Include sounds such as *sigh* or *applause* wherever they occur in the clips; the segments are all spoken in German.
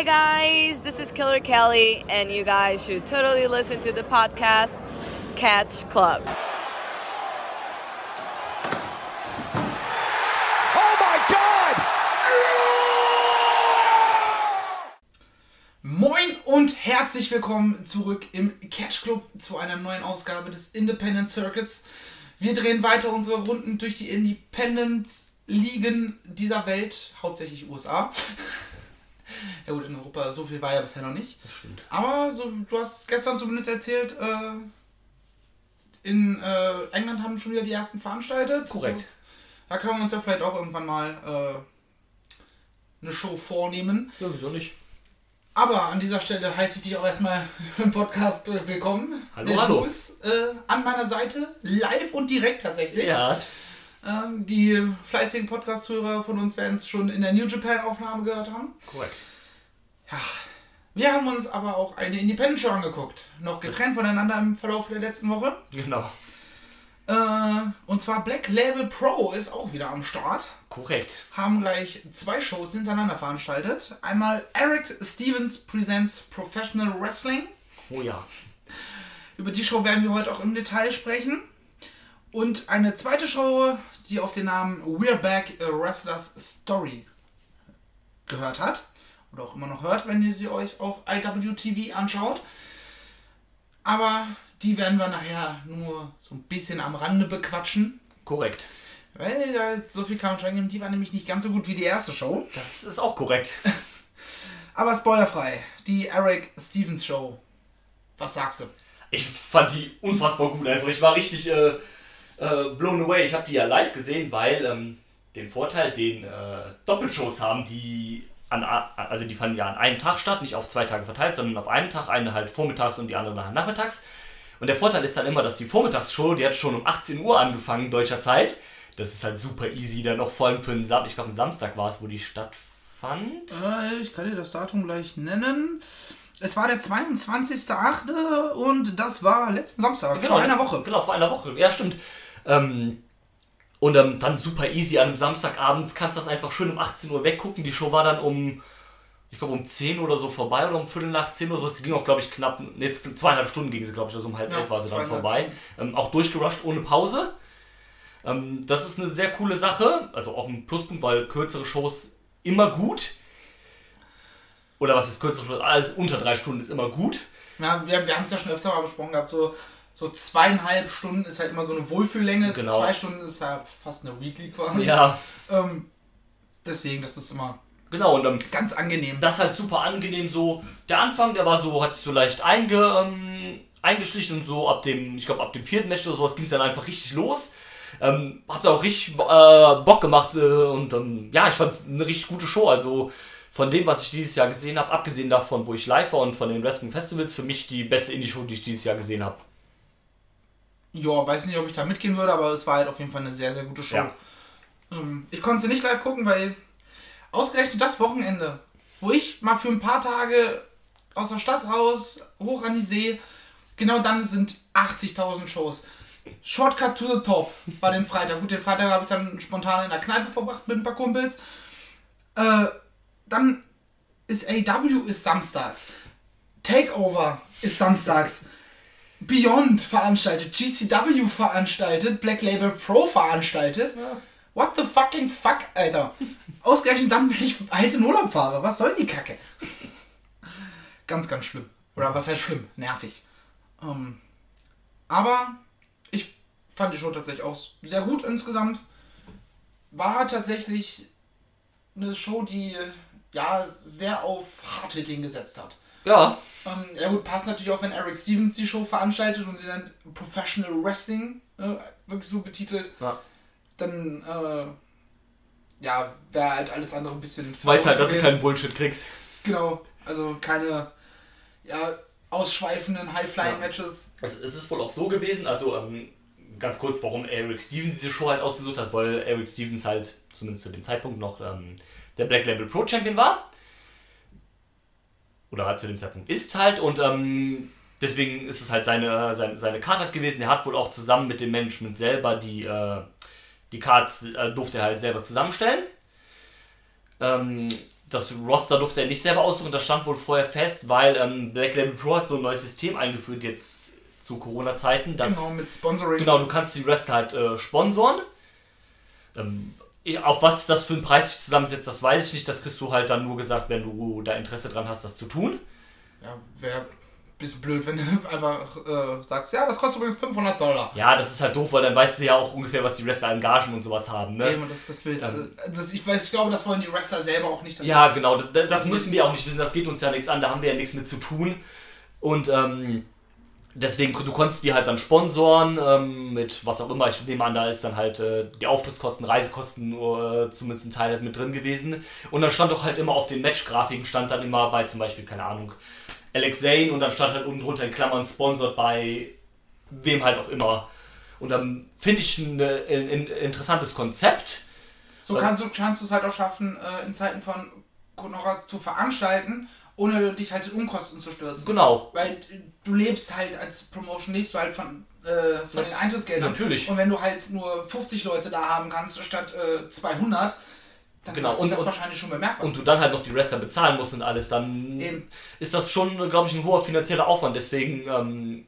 Hi, guys. This is Killer Kelly, and you guys should totally listen to the podcast Catch Club. Oh my God! Moin und herzlich willkommen zurück im Catch Club zu einer neuen Ausgabe des Independent Circuits. Wir drehen weiter unsere Runden durch die Independent-Ligen dieser Welt, hauptsächlich USA. *laughs* ja gut, in Europa so viel war ja bisher noch nicht. Das stimmt. Aber so, du hast gestern zumindest erzählt, äh, in äh, England haben schon wieder die ersten veranstaltet. Korrekt. So, da können wir uns ja vielleicht auch irgendwann mal äh, eine Show vornehmen. Ja, wieso nicht? Aber an dieser Stelle heiße ich dich auch erstmal *laughs* im Podcast äh, willkommen. Hallo, Der hallo. Du bist äh, an meiner Seite, live und direkt tatsächlich. Ja, Ähm, die fleißigen Podcast-Hörer von uns werden es schon in der New Japan-Aufnahme gehört haben. korrekt. Wir haben uns aber auch eine Independent-Show angeguckt. Noch getrennt voneinander im Verlauf der letzten Woche. Genau. Äh, und zwar Black Label Pro ist auch wieder am Start. Korrekt. Haben gleich zwei Shows hintereinander veranstaltet. Einmal Eric Stevens Presents Professional Wrestling. Oh ja. Über die Show werden wir heute auch im Detail sprechen. Und eine zweite Show, die auf den Namen We're Back a Wrestlers Story gehört hat. Oder auch immer noch hört, wenn ihr sie euch auf IWTV anschaut. Aber die werden wir nachher nur so ein bisschen am Rande bequatschen. Korrekt. Weil da so viel kann man schon die war nämlich nicht ganz so gut wie die erste Show. Das ist auch korrekt. *laughs* Aber spoilerfrei, die Eric Stevens Show. Was sagst du? Ich fand die unfassbar gut einfach. Ich war richtig äh, äh, blown away. Ich habe die ja live gesehen, weil ähm, den Vorteil, den äh, Doppelshows haben, die an, also die fanden ja an einem Tag statt, nicht auf zwei Tage verteilt, sondern auf einem Tag, eine halt vormittags und die andere halt nachmittags. Und der Vorteil ist dann immer, dass die Vormittagsshow, die hat schon um 18 Uhr angefangen, deutscher Zeit. Das ist halt super easy, dann auch vor allem für einen Samstag, ich glaube, ein Samstag war es, wo die stattfand. Äh, ich kann dir das Datum gleich nennen. Es war der 22.08. und das war letzten Samstag, vor einer Woche. Genau, vor einer Woche. Ja, stimmt. Ähm, und ähm, dann super easy an einem Samstagabend kannst das einfach schön um 18 Uhr weggucken. Die Show war dann um, ich glaube um 10 oder so vorbei oder um Viertel nach 10 oder so. Die ging auch, glaube ich, knapp, nee, jetzt zweieinhalb Stunden ging sie, glaube ich, also um halb Ja, elf war sie dann vorbei. Ähm, auch durchgerusht ohne Pause. Ähm, das ist eine sehr coole Sache. Also auch ein Pluspunkt, weil kürzere Shows immer gut. Oder was ist kürzere Shows? Alles unter drei Stunden ist immer gut. Ja, wir, wir haben es ja schon öfter mal besprochen gehabt, so, so zweieinhalb Stunden ist halt immer so eine Wohlfühllänge. Genau. Zwei Stunden ist halt fast eine Weekly quasi. Ja, Ähm, deswegen, das ist immer genau. Und ähm, ganz angenehm. das halt super angenehm so. Der Anfang, der war so, hat sich so leicht einge, ähm, eingeschlichen und so ab dem, ich glaube ab dem vierten Match oder sowas ging es dann einfach richtig los. Ähm, hab da auch richtig äh, Bock gemacht äh, und ähm, ja, ich fand eine richtig gute Show. Also von dem, was ich dieses Jahr gesehen habe, abgesehen davon, wo ich live war und von den Wrestling Festivals, für mich die beste Indie-Show, die ich dieses Jahr gesehen habe. Ja, weiß nicht, ob ich da mitgehen würde, aber es war halt auf jeden Fall eine sehr, sehr gute Show. Ja. Ähm, ich konnte sie nicht live gucken, weil ausgerechnet das Wochenende, wo ich mal für ein paar Tage aus der Stadt raus, hoch an die See, genau dann sind 80.000 Shows. Shortcut to the Top war den Freitag. Gut, den Freitag habe ich dann spontan in der Kneipe verbracht mit ein paar Kumpels. Äh, dann ist AW ist samstags. Takeover ist samstags. Beyond veranstaltet, GCW veranstaltet, Black Label Pro veranstaltet. What the fucking fuck, Alter? Ausgerechnet dann, wenn ich halt in Urlaub fahre. Was soll die Kacke? Ganz, ganz schlimm. Oder was heißt schlimm? Nervig. Ähm, aber ich fand die Show tatsächlich auch sehr gut insgesamt. War tatsächlich eine Show, die ja sehr auf Hardhitting gesetzt hat. Ja, Ähm, ja gut, passt natürlich auch, wenn Eric Stevens die Show veranstaltet und sie dann Professional Wrestling äh, wirklich so betitelt, ja. dann äh, ja, wäre halt alles andere ein bisschen weiß halt, dass du keinen Bullshit kriegst. Genau, also keine ja, ausschweifenden High-Flying-Matches. Es, es ist wohl auch so gewesen, also ähm, ganz kurz, warum Eric Stevens diese Show halt ausgesucht hat, weil Eric Stevens halt zumindest zu dem Zeitpunkt noch ähm, der Black Label Pro Champion war. Oder halt zu dem Zeitpunkt ist halt und ähm, deswegen ist es halt seine, seine, seine Card halt gewesen. Er hat wohl auch zusammen mit dem Management selber die, äh, die Cards äh, durfte er halt selber zusammenstellen. Ähm, das Roster durfte er nicht selber aussuchen, das stand wohl vorher fest, weil ähm, Black Label Pro hat so ein neues System eingeführt jetzt zu Corona-Zeiten. Genau, mit Sponsoring. Genau, du kannst die Wrestler halt äh, sponsoren. Ähm, auf was das für einen Preis sich zusammensetzt, das weiß ich nicht. Das kriegst du halt dann nur gesagt, wenn du da Interesse dran hast, das zu tun. Ja, wäre ein bisschen blöd, wenn du *laughs* einfach äh, sagst, ja, das kostet übrigens 500 Dollar. Ja, das ist halt doof, weil dann weißt du ja auch ungefähr, was die Wrestler an Gagen und sowas haben. Ne? Eben, das, das willst du. Das, ich, weiß, ich glaube, das wollen die Wrestler selber auch nicht. Ja, das, genau, das, das das müssen wir auch nicht wissen, das geht uns ja nichts an, da haben wir ja nichts mit zu tun. Und ähm, deswegen, du konntest die halt dann sponsoren ähm, mit was auch immer. Ich nehme an, da ist dann halt äh, die Auftrittskosten, Reisekosten äh, zumindest ein Teil halt mit drin gewesen. Und dann stand auch halt immer auf den Match-Grafiken, stand dann immer bei zum Beispiel, keine Ahnung, Alex Zane und dann stand halt unten drunter in Klammern sponsored bei wem halt auch immer. Und dann finde ich ein, ein, ein interessantes Konzept. So kannst du, es halt auch schaffen, äh, in Zeiten von Corona zu veranstalten, ohne dich halt in Unkosten zu stürzen. Genau. Weil du lebst halt als Promotion, lebst du halt von, äh, von den Eintrittsgeldern. Natürlich. Und wenn du halt nur 50 Leute da haben kannst, statt äh, 200, dann Genau, und- das und- wahrscheinlich schon bemerkbar. und du dann halt noch die Wrestler bezahlen musst und alles, dann Eben. ist das schon, glaube ich, ein hoher finanzieller Aufwand. Deswegen ähm,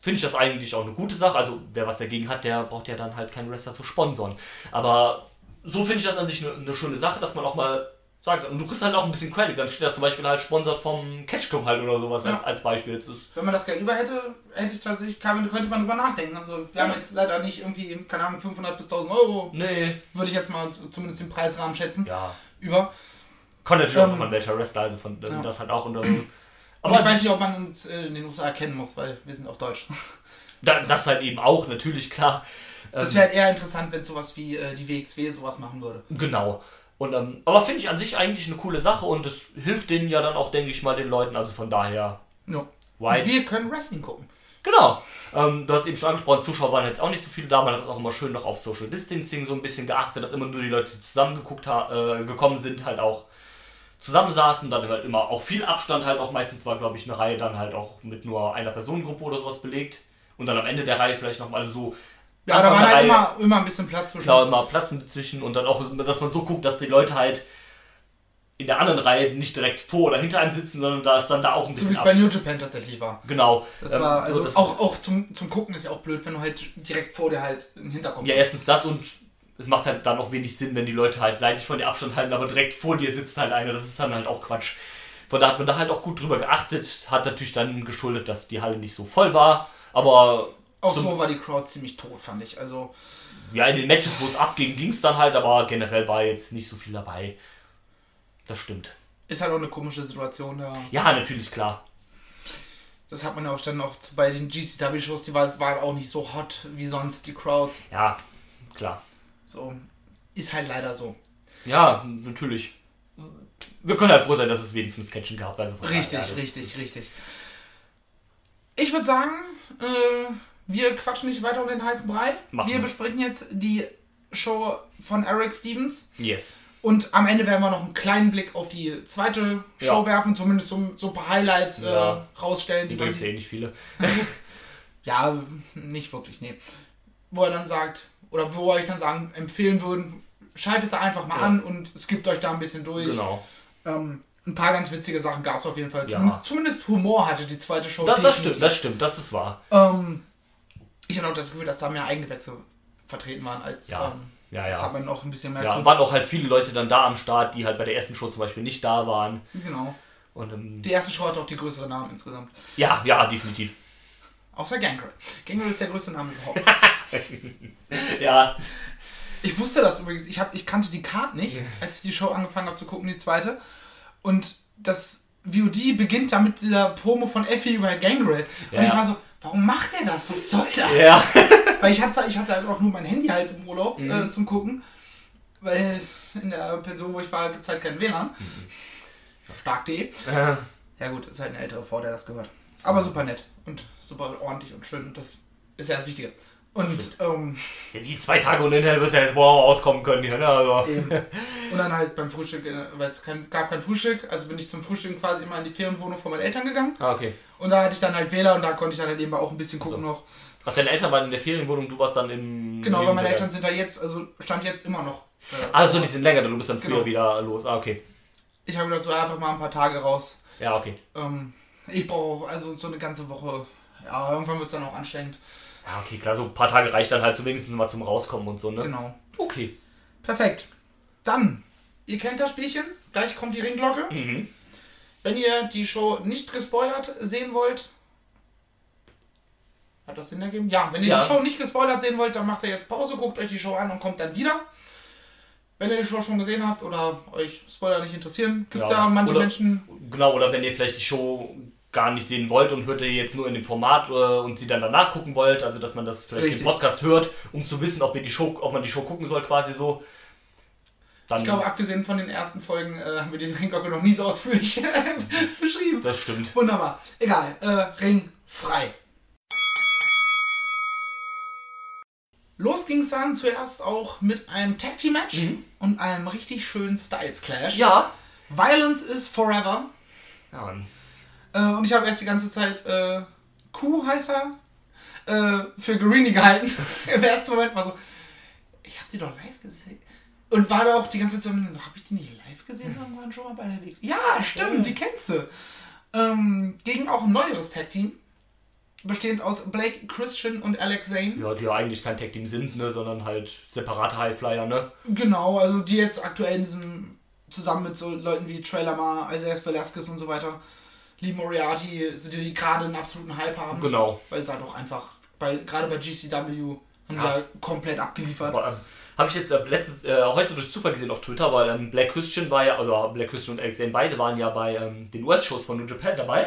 finde ich das eigentlich auch eine gute Sache. Also wer was dagegen hat, der braucht ja dann halt keinen Wrestler zu sponsern. Aber so finde ich das an sich eine, eine schöne Sache, dass man auch mal sagt, und du kriegst halt auch ein bisschen Credit. Dann steht da zum Beispiel halt sponsert vom Catch Club halt oder sowas Ja. als, als Beispiel. Jetzt ist, Wenn man das Geld über hätte, hätte ich tatsächlich, kann, könnte man drüber nachdenken. Also wir haben jetzt leider nicht irgendwie, keine Ahnung, 500 bis 1000 Euro, nee, würde ich jetzt mal zumindest den Preisrahmen schätzen, ja. über. Kann natürlich auch Ähm, von welcher Wrestler, also von ja. das halt auch. Und, ähm, Aber aber ich weiß nicht, ob man uns äh, in den USA erkennen muss, weil wir sind auf Deutsch. *laughs* da, das halt eben auch, natürlich, klar. Das Ähm, wäre halt eher interessant, wenn sowas wie äh, die WXW sowas machen würde. Genau. Und, ähm, aber finde ich an sich eigentlich eine coole Sache und es hilft denen ja dann auch, denke ich mal, den Leuten. Also von daher. Ja. Why? Wir können Wrestling gucken. Genau. Ähm, du hast eben schon angesprochen, Zuschauer waren jetzt auch nicht so viele da. Man hat das auch immer schön noch auf Social Distancing so ein bisschen geachtet, dass immer nur die Leute, die zusammengeguckt äh, gekommen sind, halt auch zusammensaßen. Dann halt immer auch viel Abstand halt auch. Meistens war, glaube ich, eine Reihe dann halt auch mit nur einer Personengruppe oder sowas belegt. Und dann am Ende der Reihe vielleicht nochmal so. Ja, da war halt immer, immer ein bisschen Platz zwischen. Genau, immer Platzen dazwischen und dann auch, dass man so guckt, dass die Leute halt in der anderen Reihe nicht direkt vor oder hinter einem sitzen, sondern da ist dann da auch ein So bisschen wie es bei. New Japan tatsächlich war. Genau. Das Ähm, war, so, also dass- auch, auch zum, zum Gucken ist ja auch blöd, wenn du halt direkt vor dir halt im Hintergrund Ja, erstens das und es macht halt dann auch wenig Sinn, wenn die Leute halt seitlich von dir Abstand halten, aber direkt vor dir sitzt halt einer. Das ist dann halt auch Quatsch. Von da hat man da halt auch gut drüber geachtet. Hat natürlich dann geschuldet, dass die Halle nicht so voll war. Aber Auch so war die Crowd ziemlich tot, fand ich. Also, ja, in den Matches, wo es abging, ging es dann halt, aber generell war jetzt nicht so viel dabei. Das stimmt. ist halt auch eine komische Situation da. Ja, natürlich, klar. Das hat man ja auch dann auch bei den GCW-Shows, die war- waren auch nicht so hot wie sonst, die Crowds. Ja, klar. So, ist halt leider so. Ja, natürlich. Wir können halt froh sein, dass es wenigstens Catchen gab. Also Richtig, richtig, richtig. Ich würde sagen, äh, wir quatschen nicht weiter um den heißen Brei. Machen wir besprechen jetzt die Show von Eric Stevens. Yes. Und am Ende werden wir noch einen kleinen Blick auf die zweite Show Ja. werfen, zumindest so, so ein paar Highlights Ja. äh, rausstellen, die gibt es eh nicht viele. *laughs* Ja, nicht wirklich, nee. Wo er dann sagt, oder wo euch dann sagen, empfehlen würden, schaltet sie einfach mal Ja. an und skippt euch da ein bisschen durch. Genau. Ähm, ein paar ganz witzige Sachen gab es auf jeden Fall. Zumindest, zumindest Humor hatte die zweite Show. Da, das stimmt, das stimmt, das ist wahr. Ähm, ich habe auch das Gefühl, dass da mehr Eigengewächse vertreten waren als. Ja. Ähm, Ja, das ja. hat man noch ein bisschen mehr Ja, zu- waren auch halt viele Leute dann da am Start, die halt bei der ersten Show zum Beispiel nicht da waren. Genau. Und ähm, Die erste Show hat auch die größere Namen insgesamt. ja, ja, definitiv. Außer Gangrel. Gangrel ist der größte Name überhaupt. *laughs* Ja, Ich wusste das übrigens. Ich, hab, ich kannte die Card nicht, als ich die Show angefangen habe zu gucken, die zweite. Und das VOD beginnt ja mit dieser Promo von Effie über Gangrel. Und Ja. ich war so, warum macht er das? Was soll das? ja. *laughs* Weil ich hatte, ich hatte halt auch nur mein Handy halt im Urlaub Mhm. äh, zum Gucken. Weil in der Pension, wo ich war, gibt es halt kein WLAN. Mhm. Stark.de. Ja gut, ist halt eine ältere Frau, der das gehört. Aber super nett und super ordentlich und schön. Und das ist ja das Wichtige. Und ähm, ja die zwei Tage und hinterher wirst du ja jetzt morgen auskommen können. Ja, ne? also. Eben. *laughs* Und dann halt beim Frühstück, äh, weil es kein, gab kein Frühstück, also bin ich zum Frühstück quasi immer in die Ferienwohnung von meinen Eltern gegangen. Ah, okay. Und da hatte ich dann halt Wähler und da konnte ich dann halt eben auch ein bisschen gucken So. noch. Ach, deine Eltern waren in der Ferienwohnung, du warst dann im. Genau, weil meine Eltern sind da jetzt, also stand jetzt immer noch. Äh, Ah, so, die sind länger, du bist dann früher Genau. wieder los. Ah, okay. Ich habe gedacht, so einfach mal ein paar Tage raus. Ja, okay. Ähm, ich brauche auch also so eine ganze Woche. Ja, irgendwann wird es dann auch anstrengend. Ja, okay, klar, so ein paar Tage reicht dann halt wenigstens mal zum Rauskommen und so, ne? Genau. Okay. Perfekt. Dann, ihr kennt das Spielchen. Gleich kommt die Ringglocke. Mhm. Wenn ihr die Show nicht gespoilert sehen wollt. Hat das Sinn ergeben? Ja, wenn ihr Ja. die Show nicht gespoilert sehen wollt, dann macht ihr jetzt Pause, guckt euch die Show an und kommt dann wieder. Wenn ihr die Show schon gesehen habt oder euch Spoiler nicht interessieren, gibt es ja. Ja. manche Oder- Menschen. Genau, oder wenn ihr vielleicht die Show gar nicht sehen wollt und hört ihr jetzt nur in dem Format äh, und sie dann danach gucken wollt, also dass man das vielleicht Richtig. im Podcast hört, um zu wissen, ob wir die Show, ob man die Show gucken soll, quasi so. Dann, Ich glaube, abgesehen von den ersten Folgen äh, haben wir die Ringglocke noch nie so ausführlich *laughs* beschrieben. das stimmt. Wunderbar. Egal. Äh, Ring frei. Los ging es dann zuerst auch mit einem Tag Team Match Mhm. und einem richtig schönen Styles Clash. Ja. Violence is forever. Ja, Mann. Äh, und ich habe erst die ganze Zeit äh, Q heißt er äh, für Guarini gehalten. *laughs* Im ersten Moment war so, ich habe die doch live gesehen. Und war da auch die ganze Zeit so, so habe ich die nicht live gesehen irgendwann schon mal bei der WX? Ja, stimmt, die kennst du. Ähm, gegen auch ein neueres Tag Team. Bestehend aus Blake Christian und Alex Zane. Ja, die ja eigentlich kein Tag Team sind, ne, sondern halt separate Highflyer, ne? Genau, also die jetzt aktuell in diesem, zusammen mit so Leuten wie Trailer Ma, Isaiah Velasquez und so weiter, Lee Moriarty, sind die, die gerade einen absoluten Hype haben. Genau. Weil es halt auch einfach, bei, gerade bei GCW haben Ja. ja komplett abgeliefert. Aber, ähm, Habe ich jetzt äh, letztes, äh, heute durch Zufall gesehen auf Twitter, weil ähm, Black Christian war ja, also Black Christian und Alex Zane beide waren ja bei ähm, den US-Shows von New Japan dabei.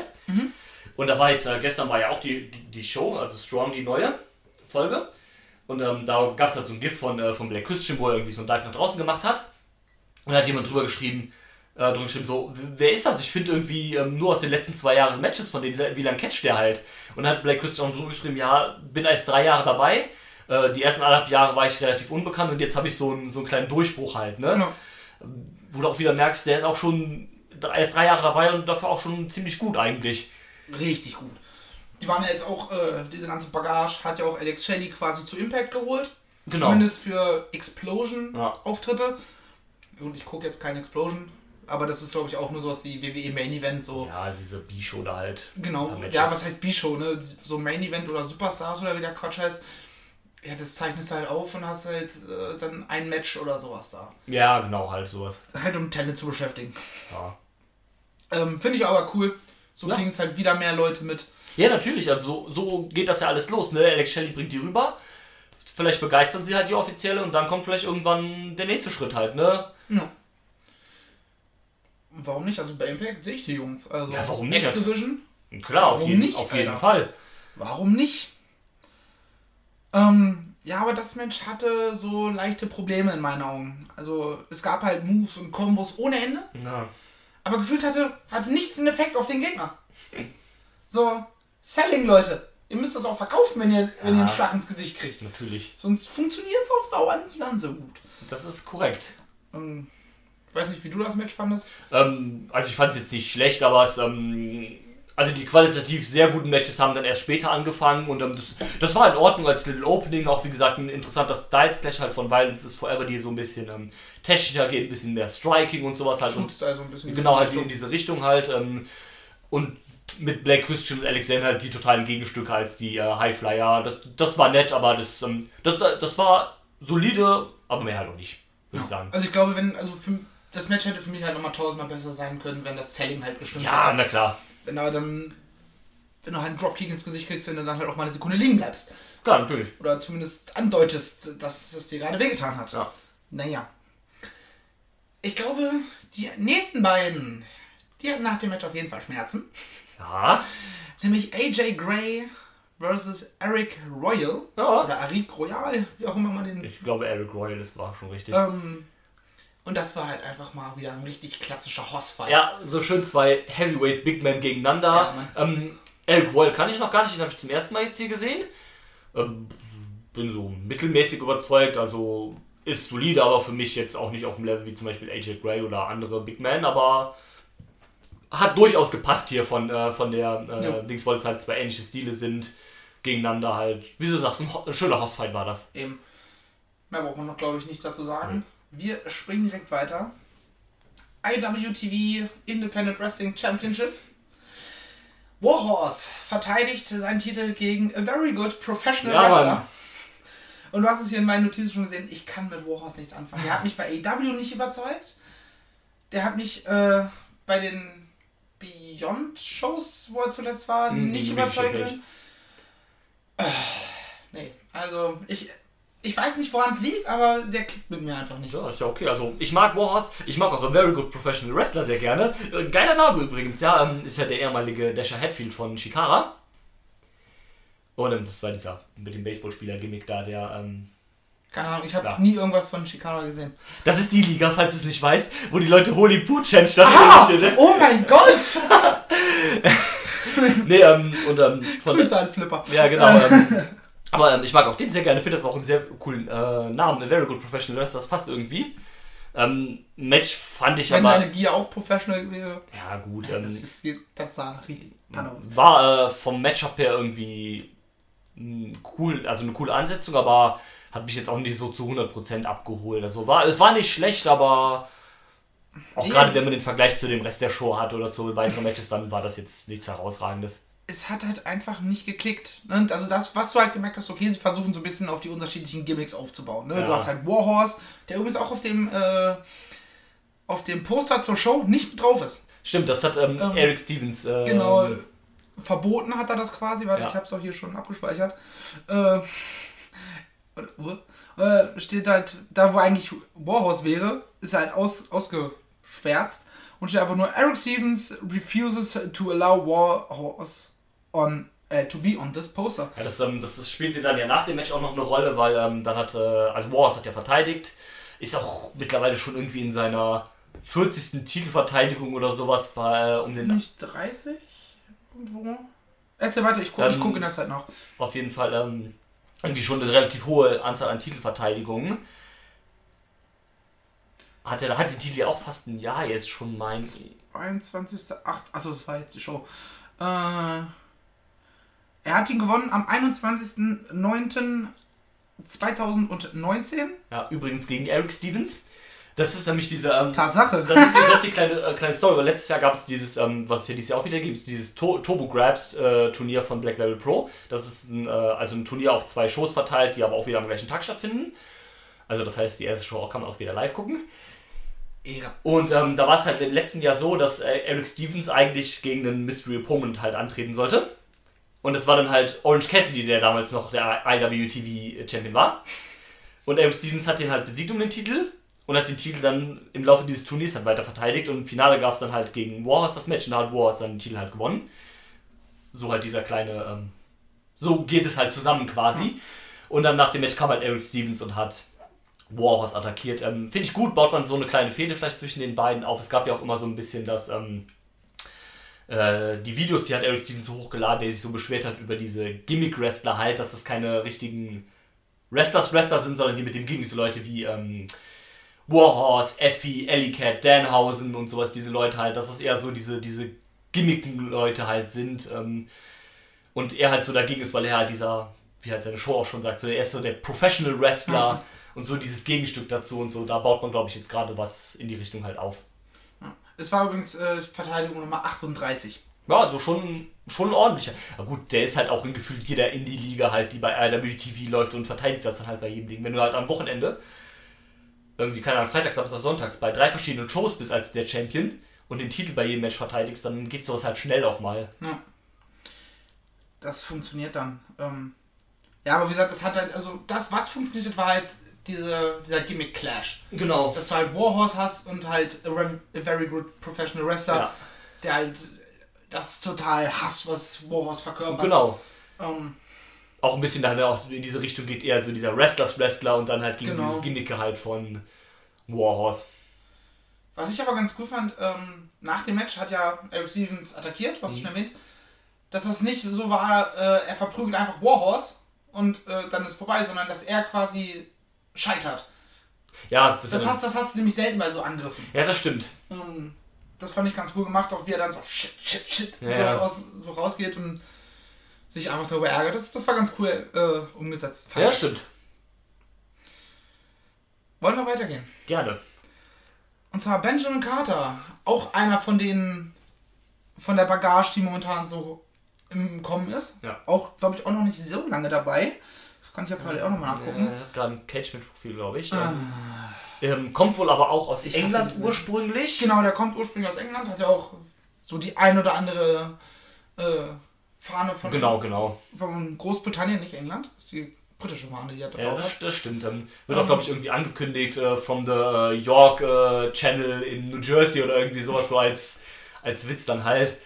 Und da war jetzt, äh, gestern war ja auch die, die, die Show, also Strong, die neue Folge. Und ähm, da gab es halt so ein GIF von, äh, von Black Christian, wo er irgendwie so ein Dive nach draußen gemacht hat. Und da hat jemand drüber geschrieben, äh, drüber geschrieben, so, wer ist das? Ich finde irgendwie ähm, nur aus den letzten zwei Jahren Matches von denen, wie lange catcht der halt? Und dann hat Black Christian drüber geschrieben, ja, bin erst drei Jahre dabei. Äh, die ersten anderthalb Jahre war ich relativ unbekannt und jetzt habe ich so einen, so einen kleinen Durchbruch halt, ne? Genau. Wo du auch wieder merkst, der ist auch schon, er ist drei Jahre dabei und dafür auch schon ziemlich gut eigentlich. Richtig gut. Die waren ja jetzt auch, äh, diese ganze Bagage hat ja auch Alex Shelley quasi zu Impact geholt. Genau. Zumindest für Ja. Explosion-Auftritte. Gut, ich gucke jetzt kein Explosion, aber das ist glaube ich auch nur sowas wie WWE Main Event, so. Ja, diese B-Show da halt. Genau, ja, was heißt B-Show, ne? So Main Event oder Superstars oder wie der Quatsch heißt. Ja, das zeichnest du halt auf und hast halt äh, dann ein Match oder sowas da. Ja, genau, halt sowas. Halt um Talent zu beschäftigen. Ja. Ähm, Finde ich aber cool. So Ja. kriegen es halt wieder mehr Leute mit. Ja, natürlich, also so, so geht das ja alles los, ne? Alex Shelley bringt die rüber, vielleicht begeistern sie halt die offizielle und dann kommt vielleicht irgendwann der nächste Schritt halt, ne? Ja. Warum nicht? Also bei Impact sehe ich die Jungs. Also Ja, warum nicht? X-Division, klar, auf Warum jeden, nicht, auf jeden Alter? Fall. warum nicht? Ähm, ja, aber das Match hatte so leichte Probleme in meinen Augen. Also es gab halt Moves und Kombos ohne Ende. Ja. aber gefühlt hatte, hatte nichts einen Effekt auf den Gegner. So, Selling, Leute. Ihr müsst das auch verkaufen, wenn ihr, wenn ihr einen Ja. Schlag ins Gesicht kriegt. Natürlich. Sonst funktioniert es auf Dauer nicht ganz so gut. Das ist korrekt. Ähm, ich weiß nicht, wie du das Match fandest. Ähm, also ich fand es jetzt nicht schlecht, aber es, ähm, also die qualitativ sehr guten Matches haben dann erst später angefangen und ähm, das, das war in Ordnung als Little Opening, auch wie gesagt ein interessanter Styles Clash halt von Violence is Forever, die so ein bisschen ähm, technischer geht, ein bisschen mehr Striking und sowas halt Schutzt also ein bisschen. genau halt die in diese Richtung halt ähm, und mit Black Christian und Alexander halt die totalen Gegenstücke als die äh, Highflyer. Das, das war nett, aber das, ähm, das, das war solide, aber mehr halt auch nicht, würde ich sagen. Also ich glaube, wenn, also für, das Match hätte für mich halt nochmal tausendmal besser sein können, wenn das Selling halt gestimmt Ja, hätte. na klar. Wenn aber dann, wenn du halt einen Dropkick ins Gesicht kriegst, wenn du dann halt auch mal eine Sekunde liegen bleibst. Klar, natürlich. Oder zumindest andeutest, dass es dir gerade wehgetan hat. Ja. Naja. Ich glaube, die nächsten beiden, die hatten nach dem Match auf jeden Fall Schmerzen. Ja. Nämlich AJ Gray versus Eric Royal. Ja. Oder Arik Royal, wie auch immer man den. Ich glaube, Eric Royal, das war schon richtig. Ähm, und das war halt einfach mal wieder ein richtig klassischer Hossfight. Ja, so schön zwei Heavyweight Big Men gegeneinander. Ja, ähm, Eric Royal kann ich noch gar nicht, den habe ich zum ersten Mal jetzt hier gesehen. Ähm, bin so mittelmäßig überzeugt, also ist solide, aber für mich jetzt auch nicht auf dem Level wie zum Beispiel AJ Gray oder andere Big Men, aber hat durchaus gepasst hier von, äh, von der äh, Ja. Dings, weil es halt zwei ähnliche Stile sind gegeneinander halt. Wie du sagst, ein, ein schöner Hossfight war das. Eben. Mehr braucht man noch, glaube ich, nicht dazu sagen. Wir springen direkt weiter. IWTV Independent Wrestling Championship. Warhorse verteidigt seinen Titel gegen A Very Good Professional Ja, Wrestler. Mann. Und du hast es hier in meinen Notizen schon gesehen, ich kann mit Warhorse nichts anfangen. Der hat mich bei AEW nicht überzeugt. Der hat mich äh, bei den Beyond-Shows, wo er zuletzt war, Hm, nicht können. Äh, nee, also ich, ich weiß nicht, woran es liegt, aber der klickt mit mir einfach nicht. Ja, ist ja okay. Also ich mag Warhorse, ich mag auch A Very Good Professional Wrestler sehr gerne. Äh, Geiler Name übrigens, ja, ähm, ist ja der ehemalige Dasher Hatfield von Shikara. Und ähm, das war dieser mit dem Baseballspieler-Gimmick da, der, ähm, Keine Ahnung, ich habe Ja. nie irgendwas von Shikara gesehen. das ist die Liga, falls du es nicht weißt, wo die Leute Holy Poo Chant statt Ah, ne? oh mein Gott! *laughs* Nee, ähm, und ähm, von Grüße an Flipper. Ja, genau. Ähm, *laughs* aber ähm, ich mag auch den sehr gerne. finde das auch einen sehr coolen äh, Namen. A Very Good Professional Wrestler, das passt irgendwie. Ähm, Match fand ich Wenn aber. seine Gier auch professional wäre, Ja, gut. Ähm, das, ist, das sah richtig Panne aus. war äh, vom Matchup her irgendwie mh, cool, also eine coole Ansetzung, aber hat mich jetzt auch nicht so zu 100% abgeholt. Also war, es war nicht schlecht, aber auch Nee. gerade wenn man den Vergleich zu dem Rest der Show hat oder zu weiteren Matches, dann war das jetzt nichts herausragendes. Es hat halt einfach nicht geklickt. Ne? Also das, was du halt gemerkt hast, okay, sie versuchen so ein bisschen auf die unterschiedlichen Gimmicks aufzubauen. Ne? Ja. Du hast halt Warhorse, der übrigens auch auf dem, äh, auf dem Poster zur Show nicht mit drauf ist. Stimmt, das hat ähm, Ähm, Eric Stevens. ähm, Genau, verboten hat er das quasi, weil Ja. ich habe es auch hier schon abgespeichert. Äh, *laughs* äh, steht halt, da wo eigentlich Warhorse wäre, ist halt aus, ausgeschwärzt und steht einfach nur Eric Stevens refuses to allow Warhorse on äh, to be on this poster. Ja, das, ähm, das, das spielte dann ja nach dem Match auch noch eine Rolle, weil ähm, dann hat, äh, also Warhorse hat ja verteidigt, ist auch mittlerweile schon irgendwie in seiner 40. Titelverteidigung oder sowas bei, äh, um Ist den, nicht 30 irgendwo? Erzähl weiter, ich gucke Ähm, guck in der Zeit nach. auf jeden Fall ähm, irgendwie schon eine relativ hohe Anzahl an Titelverteidigungen. Hat er, hat die Titel ja auch fast ein Jahr jetzt schon, mein. 21.8. Achso, das war jetzt die Show. Äh, er hat ihn gewonnen am 21.09.2019. Ja, übrigens gegen Eric Stevens. Das ist nämlich dieser. Ähm, Tatsache. Das ist die, das ist die *laughs* kleine, äh, kleine Story, weil letztes Jahr gab es dieses, ähm, was es ja dieses Jahr auch wieder gibt, dieses to Turbo Grabs äh, Turnier von Black Label Pro. Das ist ein, äh, also ein Turnier auf zwei Shows verteilt, die aber auch wieder am gleichen Tag stattfinden. Also das heißt, die erste Show kann man auch wieder live gucken. Ehre. Und ähm, da war es halt im letzten Jahr so, dass äh, Eric Stevens eigentlich gegen den Mystery Opponent halt antreten sollte. Und es war dann halt Orange Cassidy, der damals noch der IWTV Champion war. Und Eric Stevens hat den halt besiegt um den Titel und hat den Titel dann im Laufe dieses Turniers halt weiter verteidigt. Und im Finale gab es dann halt gegen Warhorse das Match und da hat Warhorse dann den Titel halt gewonnen. So halt dieser kleine, ähm, so geht es halt zusammen quasi. Und dann nach dem Match kam halt Eric Stevens und hat Warhorse attackiert. Ähm, Finde ich gut, baut man so eine kleine Fehde vielleicht zwischen den beiden auf. Es gab ja auch immer so ein bisschen das, ähm, äh, die Videos, die hat Eric Stevens so hochgeladen, der sich so beschwert hat über diese Gimmick-Wrestler halt, dass das keine richtigen Wrestlers-Wrestler sind, sondern die mit dem Gimmick, so Leute wie ähm, Warhorse, Effie, Ellie-Cat, Danhausen und sowas, diese Leute halt, dass das eher so diese, diese Gimmicken-Leute halt sind. Ähm, und er halt so dagegen ist, weil er halt dieser, wie halt seine Show auch schon sagt, so er ist so der Professional Wrestler und so dieses Gegenstück dazu und so. Da baut man, glaube ich, jetzt gerade was in die Richtung halt auf. Es war übrigens äh, Verteidigung Nummer 38. Ja, also schon, schon ein ordentlicher. Aber gut, der ist halt auch in gefühlt jeder Indie-Liga halt, die bei IWTV läuft und verteidigt das dann halt bei jedem Ding. Wenn du halt am Wochenende, irgendwie, keine Ahnung, Freitags, Samstag, Sonntags, bei drei verschiedenen Shows bist als der Champion und den Titel bei jedem Match verteidigst, dann geht sowas halt schnell auch mal. Das funktioniert dann. Ähm, ja, aber wie gesagt, es hat halt, also das, was funktioniert hat, war halt diese, dieser Gimmick-Clash. Genau. Dass du halt Warhorse hast und halt a, very good professional wrestler, Ja, der halt das total hasst, was Warhorse verkörpert. genau. Ähm, Auch ein bisschen dann auch in diese Richtung geht eher so dieser Wrestlers-Wrestler und dann halt gegen Genau. dieses Gimmick halt von Warhorse. was ich aber ganz cool fand, ähm, nach dem Match hat ja Eric Stevens attackiert, was Mhm. ich schon erwähnt, dass das nicht so war, äh, er verprügelt einfach Warhorse und äh, dann ist vorbei, sondern dass er quasi scheitert. Ja, das, Das ist hast, das hast du nämlich selten bei so Angriffen. ja, das stimmt. Ähm, das fand ich ganz cool gemacht, auch wie er dann so shit, shit, shit Ja, so, aus, so rausgeht und sich einfach darüber ärgert. Das, das war ganz cool äh, umgesetzt. Ja, stimmt. Wollen wir weitergehen? Gerne. Und zwar Benjamin Carter. Auch einer von den. von der Bagage, die momentan so im Kommen ist. Ja. Auch, glaube ich, auch noch nicht so lange dabei. Kann ich ja parallel auch nochmal nachgucken. Hat gerade ein Cage-Match-Profil, glaube ich. Ähm, ähm, kommt wohl aber auch aus Ich England ursprünglich. Genau, der kommt ursprünglich aus England, hat ja auch so die ein oder andere äh, Fahne von, Genau, genau. von Großbritannien, nicht England. Das ist die britische Fahne, die er Ja, das, hat. das stimmt. Ähm, wird Ähm. auch, glaube ich, irgendwie angekündigt äh, from the York äh, Channel in New Jersey oder irgendwie sowas so als, als Witz dann halt.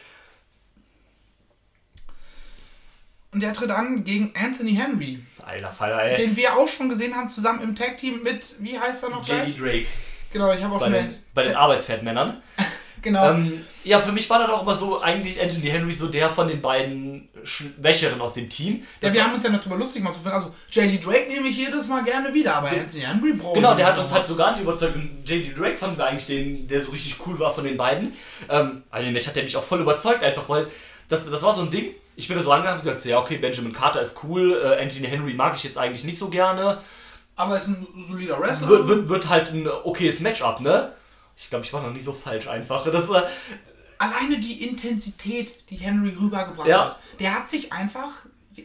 Und der tritt an gegen Anthony Henry, Alter Falter, ey. den wir auch schon gesehen haben, zusammen im Tag-Team mit, wie heißt er noch JD gleich? Drake Genau, ich habe auch bei schon den, bei den Arbeitspferdmännern. *laughs* Genau. Ähm, ja, für mich war das auch immer so eigentlich Anthony Henry so der von den beiden Schwächeren aus dem Team. ja, wir haben uns ja noch darüber lustig gemacht. Also, JD Drake nehme ich jedes Mal gerne wieder, aber Anthony Henry braucht Genau, der hat uns halt so gar nicht überzeugt. Und JD Drake fanden wir eigentlich den, der so richtig cool war von den beiden. Ähm, aber den Match hat der mich auch voll überzeugt, einfach weil das, das war so ein Ding. Ich bin da so angegangen und gesagt, ja, okay, Benjamin Carter ist cool, äh, Anthony Henry mag ich jetzt eigentlich nicht so gerne. Aber ist ein solider Wrestler. Wird, wird, wird halt ein okayes Matchup, ne? Ich glaube, ich war noch nie so falsch einfach. *laughs* Das war, alleine die Intensität, die Henry rübergebracht Ja. hat, der hat sich einfach,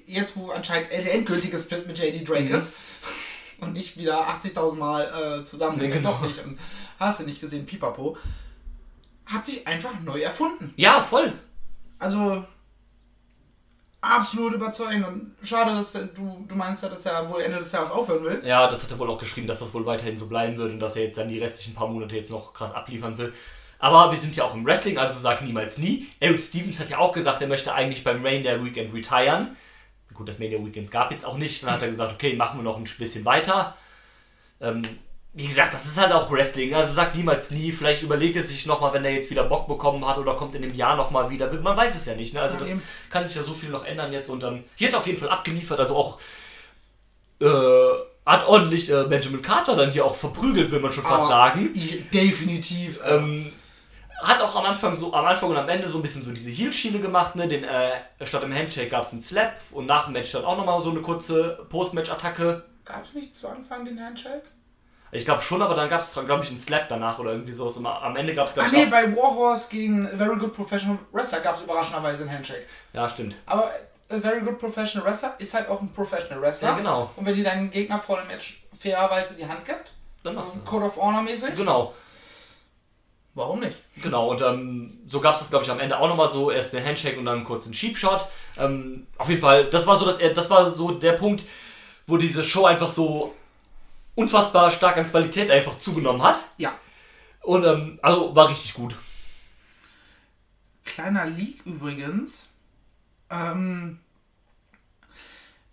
jetzt wo anscheinend der endgültige Split mit JD Drake Mhm. ist *laughs* und nicht wieder 80.000 Mal äh, zusammen, Nee, genau. doch nicht, und hast du nicht gesehen, Pipapo, hat sich einfach neu erfunden. ja, voll. Also absolut überzeugend und schade, dass du, du meinst ja, dass er wohl Ende des Jahres aufhören will. Ja, das hat er wohl auch geschrieben, dass das wohl weiterhin so bleiben wird und dass er jetzt dann die restlichen paar Monate jetzt noch krass abliefern will. Aber wir sind ja auch im Wrestling, also sag niemals nie. Eric Stevens hat ja auch gesagt, er möchte eigentlich beim Rain der Weekend retiren. Gut, das Mania Weekends gab jetzt auch nicht. Dann hat er gesagt, okay, machen wir noch ein bisschen weiter. Ähm, wie gesagt, das ist halt auch Wrestling. Also sagt niemals nie. Vielleicht überlegt er sich nochmal, wenn er jetzt wieder Bock bekommen hat oder kommt in dem Jahr nochmal wieder. Man weiß es ja nicht. Ne? Also Ja, das eben. kann sich ja so viel noch ändern jetzt. Und ähm, hier hat er auf jeden Fall abgeliefert. Also auch äh, hat ordentlich äh, Benjamin Carter dann hier auch verprügelt, will man schon fast Aber sagen. Definitiv. Ähm, Ähm, hat auch am Anfang so, am Anfang und am Ende so ein bisschen so diese Heel-Schiene gemacht, ne? Den, äh, statt im Handshake gab es einen Slap und nach dem Match dann auch nochmal so eine kurze Post-Match-Attacke. Gab es nicht zu Anfang den Handshake? Ich glaube schon, aber dann gab es, glaube ich, einen Slap danach oder irgendwie sowas. Und am Ende gab es, glaube nee, ich, auch- bei Warhorse gegen Very Good Professional Wrestler gab es überraschenderweise einen Handshake. Ja, stimmt. Aber A Very Good Professional Wrestler ist halt auch ein Professional Wrestler. Ja, genau. Und wenn die deinen Gegner vor dem Match fairerweise die Hand gibt, Dann so du. Code of Honor mäßig, Genau, warum nicht? genau. Und ähm, so gab es das, glaube ich, am Ende auch nochmal so. Erst der Handshake und dann einen kurzen Sheep-Shot. Ähm, auf jeden Fall, das war so, dass er, das war so der Punkt, wo diese Show einfach so unfassbar stark an Qualität einfach zugenommen hat. Ja. Und ähm, also war richtig gut. Kleiner Leak übrigens. Ähm,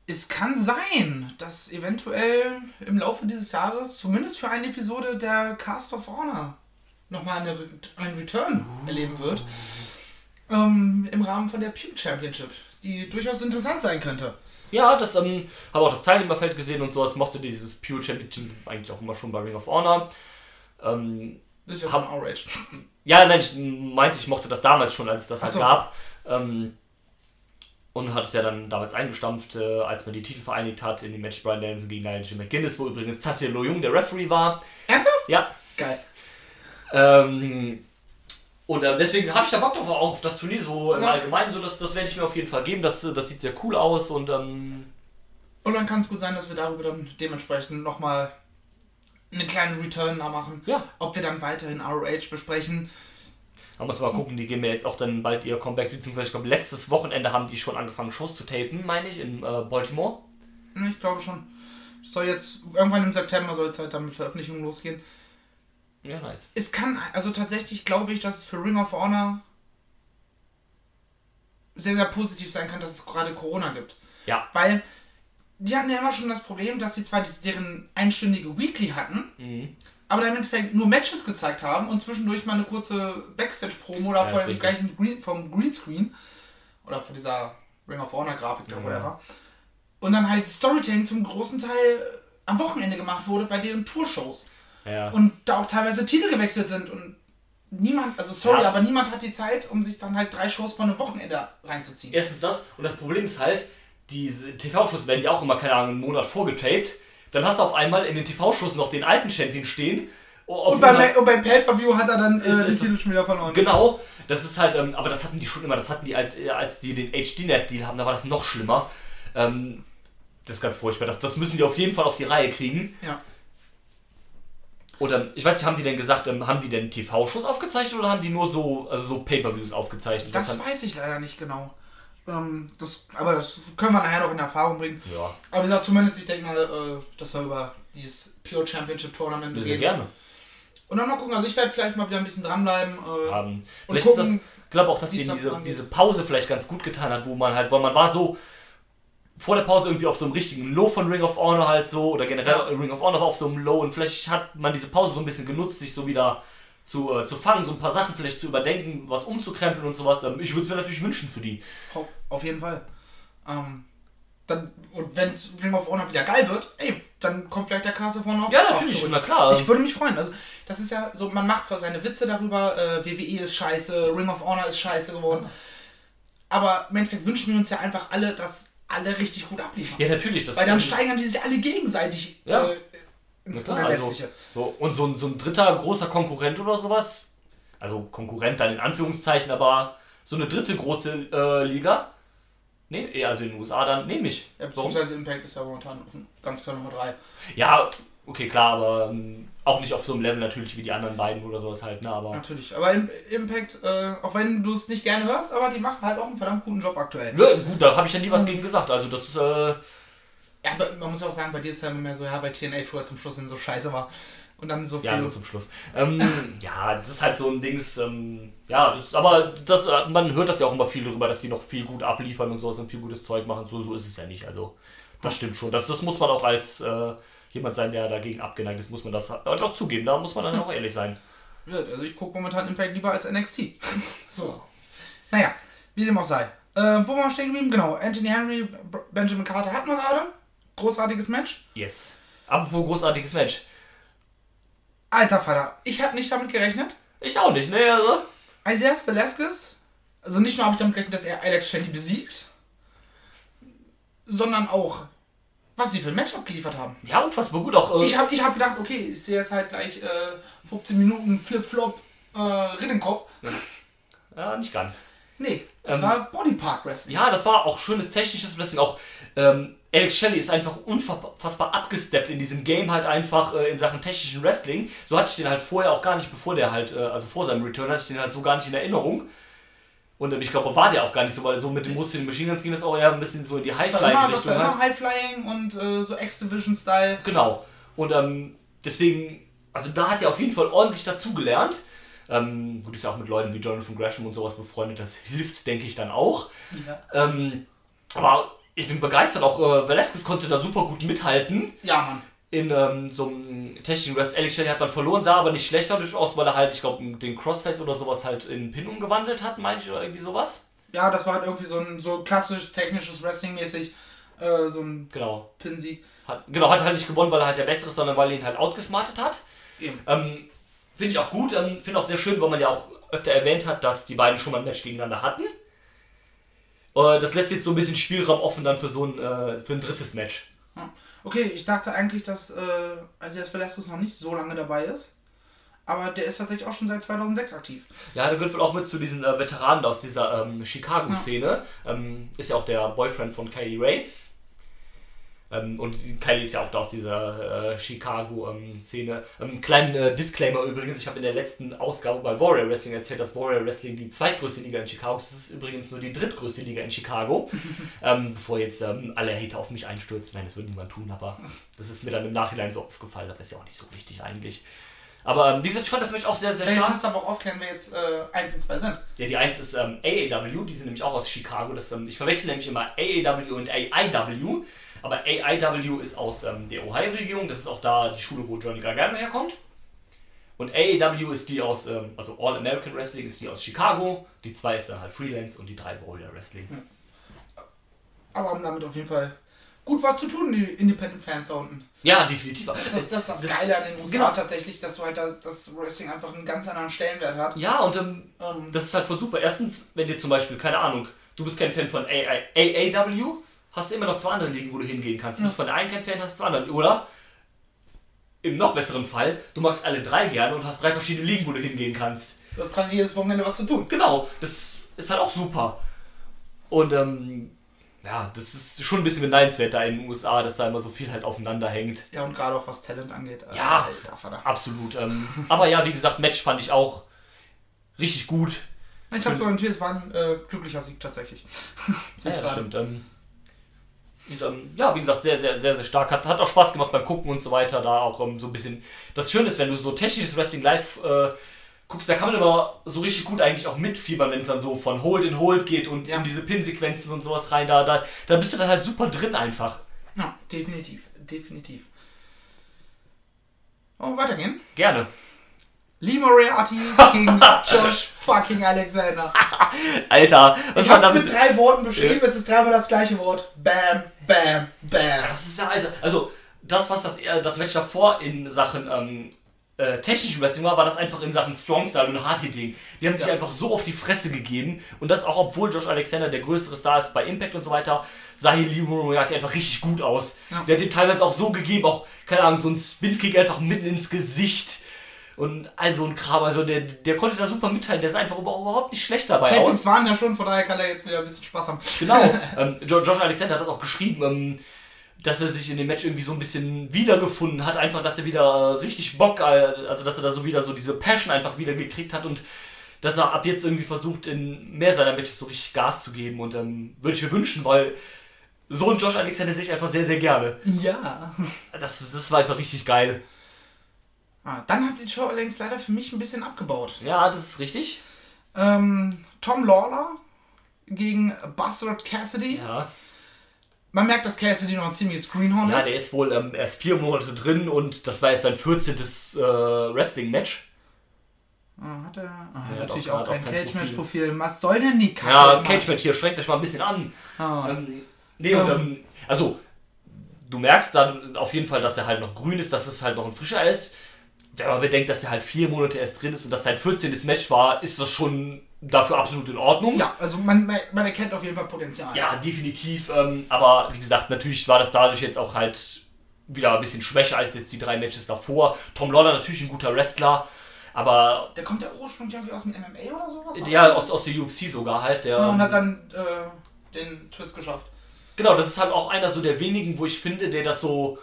es kann sein, dass eventuell im Laufe dieses Jahres, zumindest für eine Episode der Cast of Honor, nochmal eine, Re- ein Return erleben wird. Ähm, Im Rahmen von der Pew Championship, die durchaus interessant sein könnte. Ja, das ähm, habe auch das Teilnehmerfeld gesehen und sowas. Mochte dieses Pure Championship eigentlich auch immer schon bei Ring of Honor. Ähm, Das ist ja Hab- schon outraged. *laughs* ja, nein, ich meinte, ich mochte das damals schon, als es das halt so. gab. Ähm, und hat es ja dann damals eingestampft, äh, als man die Titel vereinigt hat in dem Match Brian Danielson gegen Nigel McGuinness, wo übrigens Tassio Loyung der Referee war. Ernsthaft? Ja, Geil. Ähm, und äh, deswegen habe ich da Bock drauf, auch auf das Turnier so im Ja. Allgemeinen. So, das, das werde ich mir auf jeden Fall geben. Das, das sieht sehr cool aus und ähm, Und dann kann es gut sein, dass wir darüber dann dementsprechend nochmal einen kleinen Return da machen. Ja. Ob wir dann weiterhin ROH besprechen. da muss man mal gucken. Die geben mir jetzt auch dann bald ihr Comeback. Beziehungsweise, ich glaube, letztes Wochenende haben die schon angefangen, Shows zu tapen, meine ich, in äh, Baltimore. Ich glaube schon. Das soll jetzt irgendwann im September soll es halt dann mit Veröffentlichungen losgehen. Ja, nice. Es kann, also tatsächlich glaube ich, dass es für Ring of Honor sehr, sehr positiv sein kann, dass es gerade Corona gibt. Ja. Weil die hatten ja immer schon das Problem, dass sie zwar deren einstündige Weekly hatten, Mhm. aber dann im Endeffekt nur Matches gezeigt haben und zwischendurch mal eine kurze Backstage-Promo oder Ja, vor dem gleichen Green, vom Greenscreen oder von dieser Ring of Honor-Grafik oder Ja. whatever. Und dann halt Storytelling zum großen Teil am Wochenende gemacht wurde bei deren Tourshows. Ja. Und da auch teilweise Titel gewechselt sind und niemand, also sorry, Ja. aber niemand hat die Zeit, um sich dann halt drei Shows von einem Wochenende reinzuziehen. Erstens das und das Problem ist halt, diese TV-Shows werden ja auch immer, keine Ahnung, einen Monat vorgetaped. Dann hast du auf einmal in den TV-Shows noch den alten Champion stehen Und bei, Ma- und bei Pay-Per-View hat er dann äh, Ist- den ist Titel das- schon wieder verloren. Genau, das ist halt, ähm, aber das hatten die schon immer, das hatten die, als, äh, als die den HD-Net-Deal haben, da war das noch schlimmer. Ähm, das ist ganz furchtbar. Das, das müssen die auf jeden Fall auf die Reihe kriegen. Ja. Oder, ich weiß nicht, haben die denn gesagt, ähm, haben die denn TV-Shows aufgezeichnet oder haben die nur so, also so Pay-Per-Views aufgezeichnet? Das weiß ich leider nicht genau. Ähm, das, aber das können wir nachher noch in Erfahrung bringen. Ja, Aber wie gesagt, zumindest ich denke mal, äh, dass wir über dieses Pure Championship Tournament sehr reden. gerne. Und dann mal gucken, also ich werde vielleicht mal wieder ein bisschen dranbleiben. Äh, haben. Und Vielleicht das, gucken, ich glaube auch, dass da diese, diese Pause vielleicht ganz gut getan hat, wo man halt, weil man war so vor der Pause irgendwie auf so einem richtigen Low von Ring of Honor halt so oder generell Ja. Ring of Honor war auf so einem Low und vielleicht hat man diese Pause so ein bisschen genutzt, sich so wieder zu, äh, zu fangen, so ein paar Sachen vielleicht zu überdenken, was umzukrempeln und sowas. Ähm, ich würde es mir natürlich wünschen für die. Auf- jeden Fall. Ähm, dann, und wenn Ring of Honor wieder geil wird, ey, dann kommt vielleicht der Castle von auch Ja, natürlich, na klar. Ich würde mich freuen. Also, das ist ja so, man macht zwar seine Witze darüber, äh, WWE ist scheiße, Ring of Honor ist scheiße geworden, aber im Endeffekt wünschen wir uns ja einfach alle, dass alle richtig gut abliefern. ja, natürlich. Das Weil dann steigern die sich alle gegenseitig Ja. äh, ins klar, also, so, und so, ein- so ein dritter großer Konkurrent oder sowas, also Konkurrent dann in Anführungszeichen, aber so eine dritte große äh, Liga, nee, eher also in den USA dann, nehme ich. Ja, Warum? beziehungsweise Impact ist ja momentan ganz klar Nummer 3. Ja, okay, klar, aber ähm, auch nicht auf so einem Level natürlich wie die anderen beiden oder sowas halt, ne, aber... Natürlich. Aber im, Impact, äh, auch wenn du es nicht gerne hörst, aber die machen halt auch einen verdammt guten Job aktuell. Ja, gut, da habe ich ja nie was gegen gesagt, also das, äh, Ja, aber man muss auch sagen, bei dir ist ja immer mehr so, ja, bei TNA früher zum Schluss hin so scheiße war. Und dann so viel. ja, nur zum Schluss. Ähm, *laughs* ja, das ist halt so ein Dings, ähm, ja, das, aber das, äh, man hört das ja auch immer viel darüber, dass die noch viel gut abliefern und sowas und viel gutes Zeug machen, so, so ist es ja nicht, also das stimmt schon, das, das muss man auch als äh, jemand sein, der dagegen abgeneigt ist, muss man das halt auch zugeben, da muss man dann auch ehrlich sein. *laughs* Ja, also ich gucke momentan Impact lieber als NXT. *laughs* so. Naja, wie dem auch sei. Äh, wo waren wir stehen geblieben? Genau, Anthony Henry, Benjamin Carter hatten wir gerade. Großartiges Match. Yes. Apropos großartiges Match. Alter Vater, ich habe nicht damit gerechnet. Ich auch nicht, ne, also... Isaias Velasquez, also nicht nur habe ich damit gerechnet, dass er Alex Shelley besiegt, sondern auch, was sie für ein Match abgeliefert haben. Ja, unfassbar gut auch. Äh, Ich habe ich hab gedacht, okay, ich sehe jetzt halt gleich äh, 15 Minuten Flip-Flop äh, Rinnenkopf. ja, nicht ganz. Nee, es Ähm, war Bodypark Wrestling. Ja, das war auch schönes technisches Wrestling. Auch ähm, Alex Shelley ist einfach unfassbar abgesteppt in diesem Game halt einfach äh, in Sachen technischen Wrestling. So hatte ich den halt vorher auch gar nicht, bevor der halt, äh, also vor seinem Return hatte ich den halt so gar nicht in Erinnerung. Und ich glaube, war der auch gar nicht so, weil so mit dem Muskeln Machine Guns ging das auch eher ein bisschen so in die das war immer, das High-Flying-Richtung war halt. immer High-Flying und äh, so X-Division-Style. Genau. Und ähm, deswegen, also da hat er auf jeden Fall ordentlich dazugelernt. Ähm, gut, ist ja auch mit Leuten wie Jonathan Gresham und sowas befreundet, das hilft, denke ich, dann auch. Ja. Ähm, aber ich bin begeistert, auch äh, Velasquez konnte da super gut mithalten ja, Mann. In ähm, so einem technischen Rest. Alex Shelley hat dann verloren, sah aber nicht schlecht dadurch aus, weil er halt, ich glaube, den Crossface oder sowas halt in Pin umgewandelt hat, meine ich, oder irgendwie sowas. Ja, das war halt irgendwie so ein so klassisch technisches Wrestling-mäßig, äh, so ein Genau. Pinsieg. Hat, genau, hat halt nicht gewonnen, weil er halt der Bessere ist, sondern weil er ihn halt outgesmartet hat. Eben. Ähm, Finde ich auch gut, ähm, finde auch sehr schön, weil man ja auch öfter erwähnt hat, dass die beiden schon mal ein Match gegeneinander hatten. Äh, das lässt jetzt so ein bisschen Spielraum offen dann für so ein, äh, für ein drittes Match. Ja. Okay, ich dachte eigentlich, dass äh, Isaias Velasquez noch nicht so lange dabei ist. Aber der ist tatsächlich auch schon seit 2006 aktiv. Ja, der gehört wohl auch mit zu diesen äh, Veteranen aus dieser ähm, Chicago-Szene. Ähm, ist ja auch der Boyfriend von Kylie Ray. Ähm, und die- Kylie ist ja auch da aus dieser äh, Chicago-Szene. Ähm, kleinen äh, Disclaimer übrigens, ich habe in der letzten Ausgabe bei Warrior Wrestling erzählt, dass Warrior Wrestling die zweitgrößte Liga in Chicago ist. Das ist übrigens nur die drittgrößte Liga in Chicago. *laughs* ähm, bevor jetzt ähm, alle Hater auf mich einstürzen. Nein, das würde niemand tun, aber das ist mir dann im Nachhinein so aufgefallen. Aber ist ja auch nicht so wichtig eigentlich. Aber ähm, wie gesagt, ich fand das Match auch sehr, sehr Ja, jetzt stark. musst du aber auch aufklären, wer jetzt äh, 1 und 2 sind. Ja, die 1 ist ähm, AAW, die sind nämlich auch aus Chicago. Das, ähm, ich verwechsel nämlich immer AAW und AIW. Aber AIW ist aus ähm, der Ohio-Region, das ist auch da die Schule, wo Johnny Gargano herkommt. Und AAW ist die aus, ähm, also All American Wrestling ist die aus Chicago. Die 2 ist dann halt Freelance und die 3 Warrior Wrestling. Aber haben damit auf jeden Fall gut was zu tun, die Independent-Fans da unten. Ja, definitiv. Das ist das, das, das Geile an den USA Genau. tatsächlich, dass du halt das, das Wrestling einfach einen ganz anderen Stellenwert hat. Ja, und ähm, Ähm, das ist halt voll super. Erstens, wenn dir zum Beispiel, keine Ahnung, du bist kein Fan von AAW, hast du immer noch zwei andere Ligen, wo du hingehen kannst. Du bist von der einen kein Fan, hast zwei andere. Oder im noch besseren Fall, du magst alle drei gerne und hast drei verschiedene Ligen, wo du hingehen kannst. Du hast quasi jedes Wochenende was zu tun. Genau, das ist halt auch super. Und ähm, ja, das ist schon ein bisschen beneidenswert da in den USA, dass da immer so viel halt aufeinander hängt. Ja, und gerade auch was Talent angeht. äh, Ja. Alter. Absolut. Ähm, aber ja, wie gesagt, Match fand ich auch richtig gut. Ich habe so orientiert, es war ein äh, glücklicher Sieg tatsächlich. *laughs* Ja, gerade. stimmt. Ähm, und, ähm, ja, wie gesagt, sehr, sehr, sehr, sehr stark. Hat, hat auch Spaß gemacht beim Gucken und so weiter. Da auch ähm, so ein bisschen. Das Schöne ist, wenn du so technisches Wrestling live äh, guckst, da kann man immer so richtig gut eigentlich auch mitfiebern, wenn es dann so von Hold in Hold geht und Ja. in diese Pin-Sequenzen und sowas rein. Da, da, da bist du dann halt super drin einfach. Ja, definitiv. Definitiv. Oh, weitergehen. Gerne. Lee Moriarty gegen *laughs* Josh fucking Alexander. Alter, was Ich hab's mit damit? drei Worten beschrieben, es ist dreimal das gleiche Wort. Bam, bam, bam. Das ist ja, Alter. Also, das, was das, äh, das Match davor in Sachen ähm, äh, technischen Wrestling war, war das einfach in Sachen Strong Style und Hard Hitting. Die haben sich Ja. einfach so auf die Fresse gegeben. Und das auch, obwohl Josh Alexander der größere Star ist bei Impact und so weiter, sah hier Lee Moriarty einfach richtig gut aus. Ja. Der hat ihm teilweise auch so gegeben, auch, keine Ahnung, so ein Spin-Kick einfach mitten ins Gesicht. Und all so ein Kram, also der, der konnte da super mithalten, der sah einfach über- überhaupt nicht schlecht dabei. Tapings waren ja schon, von daher kann er jetzt wieder ein bisschen Spaß haben. Genau. *laughs* ähm, Josh Alexander hat das auch geschrieben, ähm, dass er sich in dem Match irgendwie so ein bisschen wiedergefunden hat. Einfach, dass er wieder richtig Bock, äh, also dass er da so wieder so diese Passion einfach wieder gekriegt hat und dass er ab jetzt irgendwie versucht, in mehr seiner Matches so richtig Gas zu geben. Und ähm, würde ich mir wünschen, weil so ein Josh Alexander sehe ich einfach sehr, sehr gerne. Ja. Das, das war einfach richtig geil. Ah, dann hat die Show allerdings leider für mich ein bisschen abgebaut. Ja, das ist richtig. Ähm, Tom Lawler gegen Buzzard Cassidy. Ja, Man merkt, dass Cassidy noch ein ziemliches Greenhorn ja ist. der ist wohl ähm, erst vier Monate drin und das war jetzt sein 14. Äh, Wrestling-Match. Ah, hat er ah, Ja, natürlich doch, auch hat kein kein Cage-Match-Profil. Was soll denn die Kacke? Ja, immer? Cage Match hier, strengt euch mal ein bisschen an. Ah. Ähm, nee, und ähm, also, du merkst dann auf jeden Fall, dass er halt noch grün ist, dass es halt noch ein frischer ist. Wenn man bedenkt, dass er halt vier Monate erst drin ist und das sein 14. Match war, ist das schon dafür absolut in Ordnung. Ja, also man, man erkennt auf jeden Fall Potenzial. Ja, definitiv. Ähm, aber wie gesagt, natürlich war das dadurch jetzt auch halt wieder ein bisschen schwächer als jetzt die drei Matches davor. Tom Lawler natürlich ein guter Wrestler, aber Der kommt ja ursprünglich irgendwie aus dem MMA oder sowas? ja, aus, aus der UFC sogar halt. Der, Ja, und hat dann äh, den Twist geschafft. Genau, das ist halt auch einer so der wenigen, wo ich finde, der das so,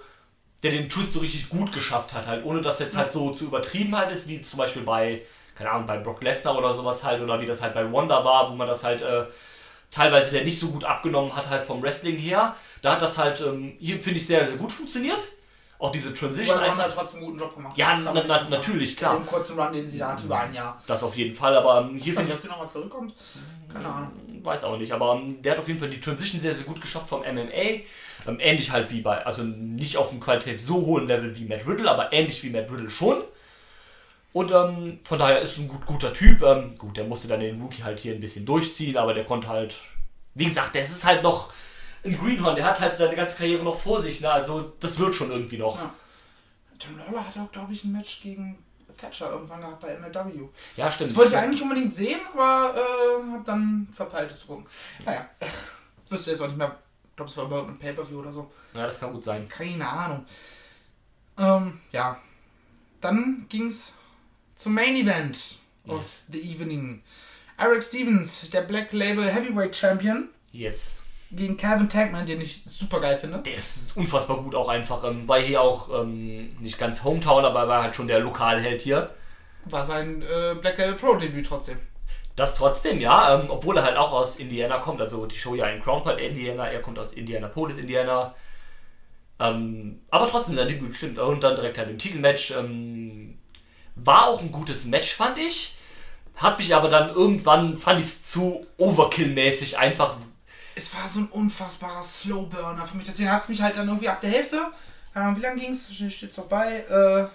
der den Twist so richtig gut geschafft hat, halt, ohne dass jetzt halt so zu übertrieben halt ist, wie zum Beispiel bei, keine Ahnung, bei Brock Lesnar oder sowas halt, oder wie das halt bei Wanda war, wo man das halt äh, teilweise der nicht so gut abgenommen hat, halt vom Wrestling her. Da hat das halt, ähm, hier finde ich sehr, sehr gut funktioniert. Auch diese Transition Weil hat trotzdem einen guten Job gemacht. Ja, na, na, natürlich, klar. Den kurzen Run, den sie da hatte, über ein Jahr. Das auf jeden Fall, aber ähm, Ich hier weiß finde nicht, ob der nochmal zurückkommt. Keine Ahnung. weiß auch nicht, aber ähm, der hat auf jeden Fall die Transition sehr, sehr gut geschafft vom MMA. Ähm, ähnlich halt wie bei, also nicht auf einem qualitativ so hohen Level wie Matt Riddle, aber ähnlich wie Matt Riddle schon. Und ähm, von daher ist ein gut, guter Typ. Ähm, gut, der musste dann den Rookie halt hier ein bisschen durchziehen, aber der konnte halt, wie gesagt, der ist halt noch ein Greenhorn, der hat halt seine ganze Karriere noch vor sich, ne? also das wird schon irgendwie noch. Ja. Tom Lawler hat auch, glaube ich, ein Match gegen Thatcher irgendwann gehabt bei MLW. Ja, stimmt. Das wollte ich eigentlich unbedingt sehen, aber äh, hab dann verpeilt es rum. Naja, wüsste jetzt auch nicht mehr. Ich glaube, es war überhaupt ein Pay-Per-View oder so. Ja, das kann gut sein. Keine Ahnung. Ähm, ja. Dann ging's zum Main Event of the Evening. Eric Stevens, der Black Label Heavyweight Champion, Yes. Gegen Calvin Tankman, den ich super geil finde. Der ist unfassbar gut auch einfach. Ähm, war hier auch ähm, nicht ganz Hometown, aber war halt schon der Lokalheld hier. War sein äh, Black Label Pro Debüt trotzdem. Das trotzdem, ja, ähm, obwohl er halt auch aus Indiana kommt. Also die Show ja in Crown Point, Indiana, er kommt aus Indianapolis, Indiana. Ähm, aber trotzdem sein Debüt stimmt. Und dann direkt halt im Titelmatch. Ähm, war auch ein gutes Match, fand ich. Hat mich aber dann irgendwann, fand ich es zu Overkill-mäßig einfach. Es war so ein unfassbarer Slowburner für mich. Deswegen hat es mich halt dann irgendwie ab der Hälfte. Ahnung, wie lange ging es? Steht's noch bei? Äh,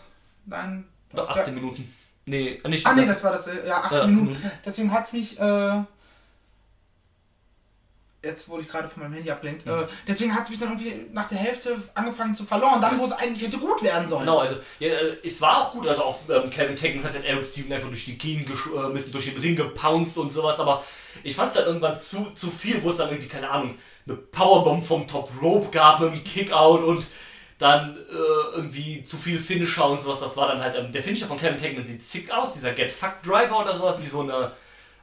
nein. was- 18 Minuten. Nee, nicht. Ah, nee, das war das. äh, Ja, 18, 18 Minuten. Minuten. Deswegen hat es mich. Äh, jetzt wurde ich gerade von meinem Handy abgelenkt. Äh, deswegen hat es mich dann irgendwie nach der Hälfte angefangen zu verloren. Dann, wo es eigentlich hätte gut werden sollen. Genau, also ja, äh, es war auch gut, also auch ähm, Kevin Taken hat den Eric Steven einfach durch die Gegend geschmissen, durch den Ring gebounced und sowas, aber ich fand es dann irgendwann zu, zu viel, wo es dann irgendwie, keine Ahnung, eine Powerbomb vom Top Rope gab mit einem Kickout und Dann äh, irgendwie zu viel Finisher und sowas. Das war dann halt, ähm, der Finisher von Kevin Tankman sieht zick aus, dieser Get Fuck Driver oder sowas, wie so eine